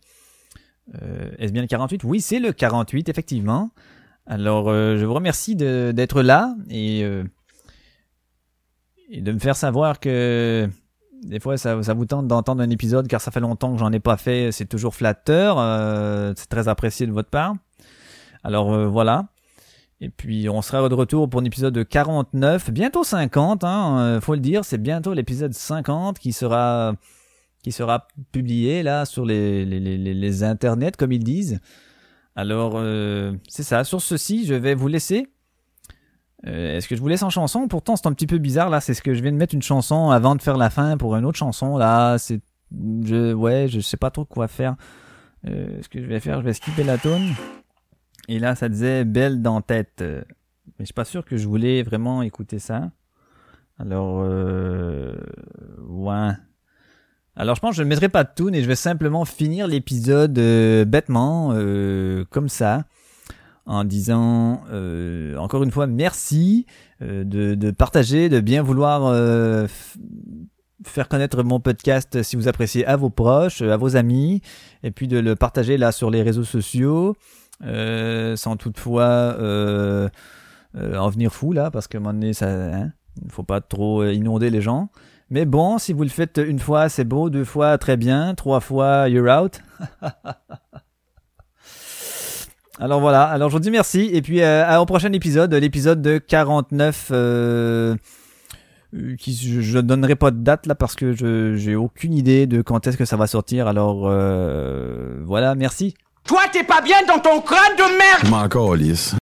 Est-ce bien le 48 Oui, c'est le 48, effectivement. Alors, euh, je vous remercie d'être là et, euh, et de me faire savoir que des fois, ça, vous tente d'entendre un épisode car ça fait longtemps que j'en ai pas fait. C'est toujours flatteur. euh, c'est très apprécié de votre part. Alors, voilà. Et puis on sera de retour pour un épisode 49, bientôt 50, hein, faut le dire, c'est bientôt l'épisode 50 qui sera qui sera publié là sur les, les, les, les- internets comme ils disent. Alors euh, c'est ça, sur ceci je vais vous laisser. Euh, Est-ce que je vous laisse en chanson? Pourtant c'est un petit peu bizarre là, c'est ce que je viens de mettre une chanson avant de faire la fin pour une autre chanson là, c'est je ouais, je sais pas trop quoi faire. Euh, ce que je vais faire, je vais skipper la tune. Et là, ça disait belle dans tête. Mais je suis pas sûr que je voulais vraiment écouter ça. Alors, euh... ouais. Alors, je pense que je ne mettrai pas de tune et je vais simplement finir l'épisode euh, bêtement, euh, comme ça, en disant euh, encore une fois merci de, partager, de bien vouloir faire connaître mon podcast si vous appréciez à vos proches, à vos amis, et puis de le partager là sur les réseaux sociaux. Sans toutefois en venir fou là, parce qu'à un moment donné, ça, hein, faut pas trop inonder les gens. Mais bon, si vous le faites une fois, c'est beau, deux fois, très bien, trois fois, you're out. alors voilà, alors je vous dis merci, et puis euh, à- au prochain épisode, l'épisode de 49, euh, euh, qui je, je donnerai pas de date là parce que je j'ai aucune idée de quand est-ce que ça va sortir. Alors euh, voilà, merci. Toi, t'es pas bien dans ton crâne de merde Je m'en.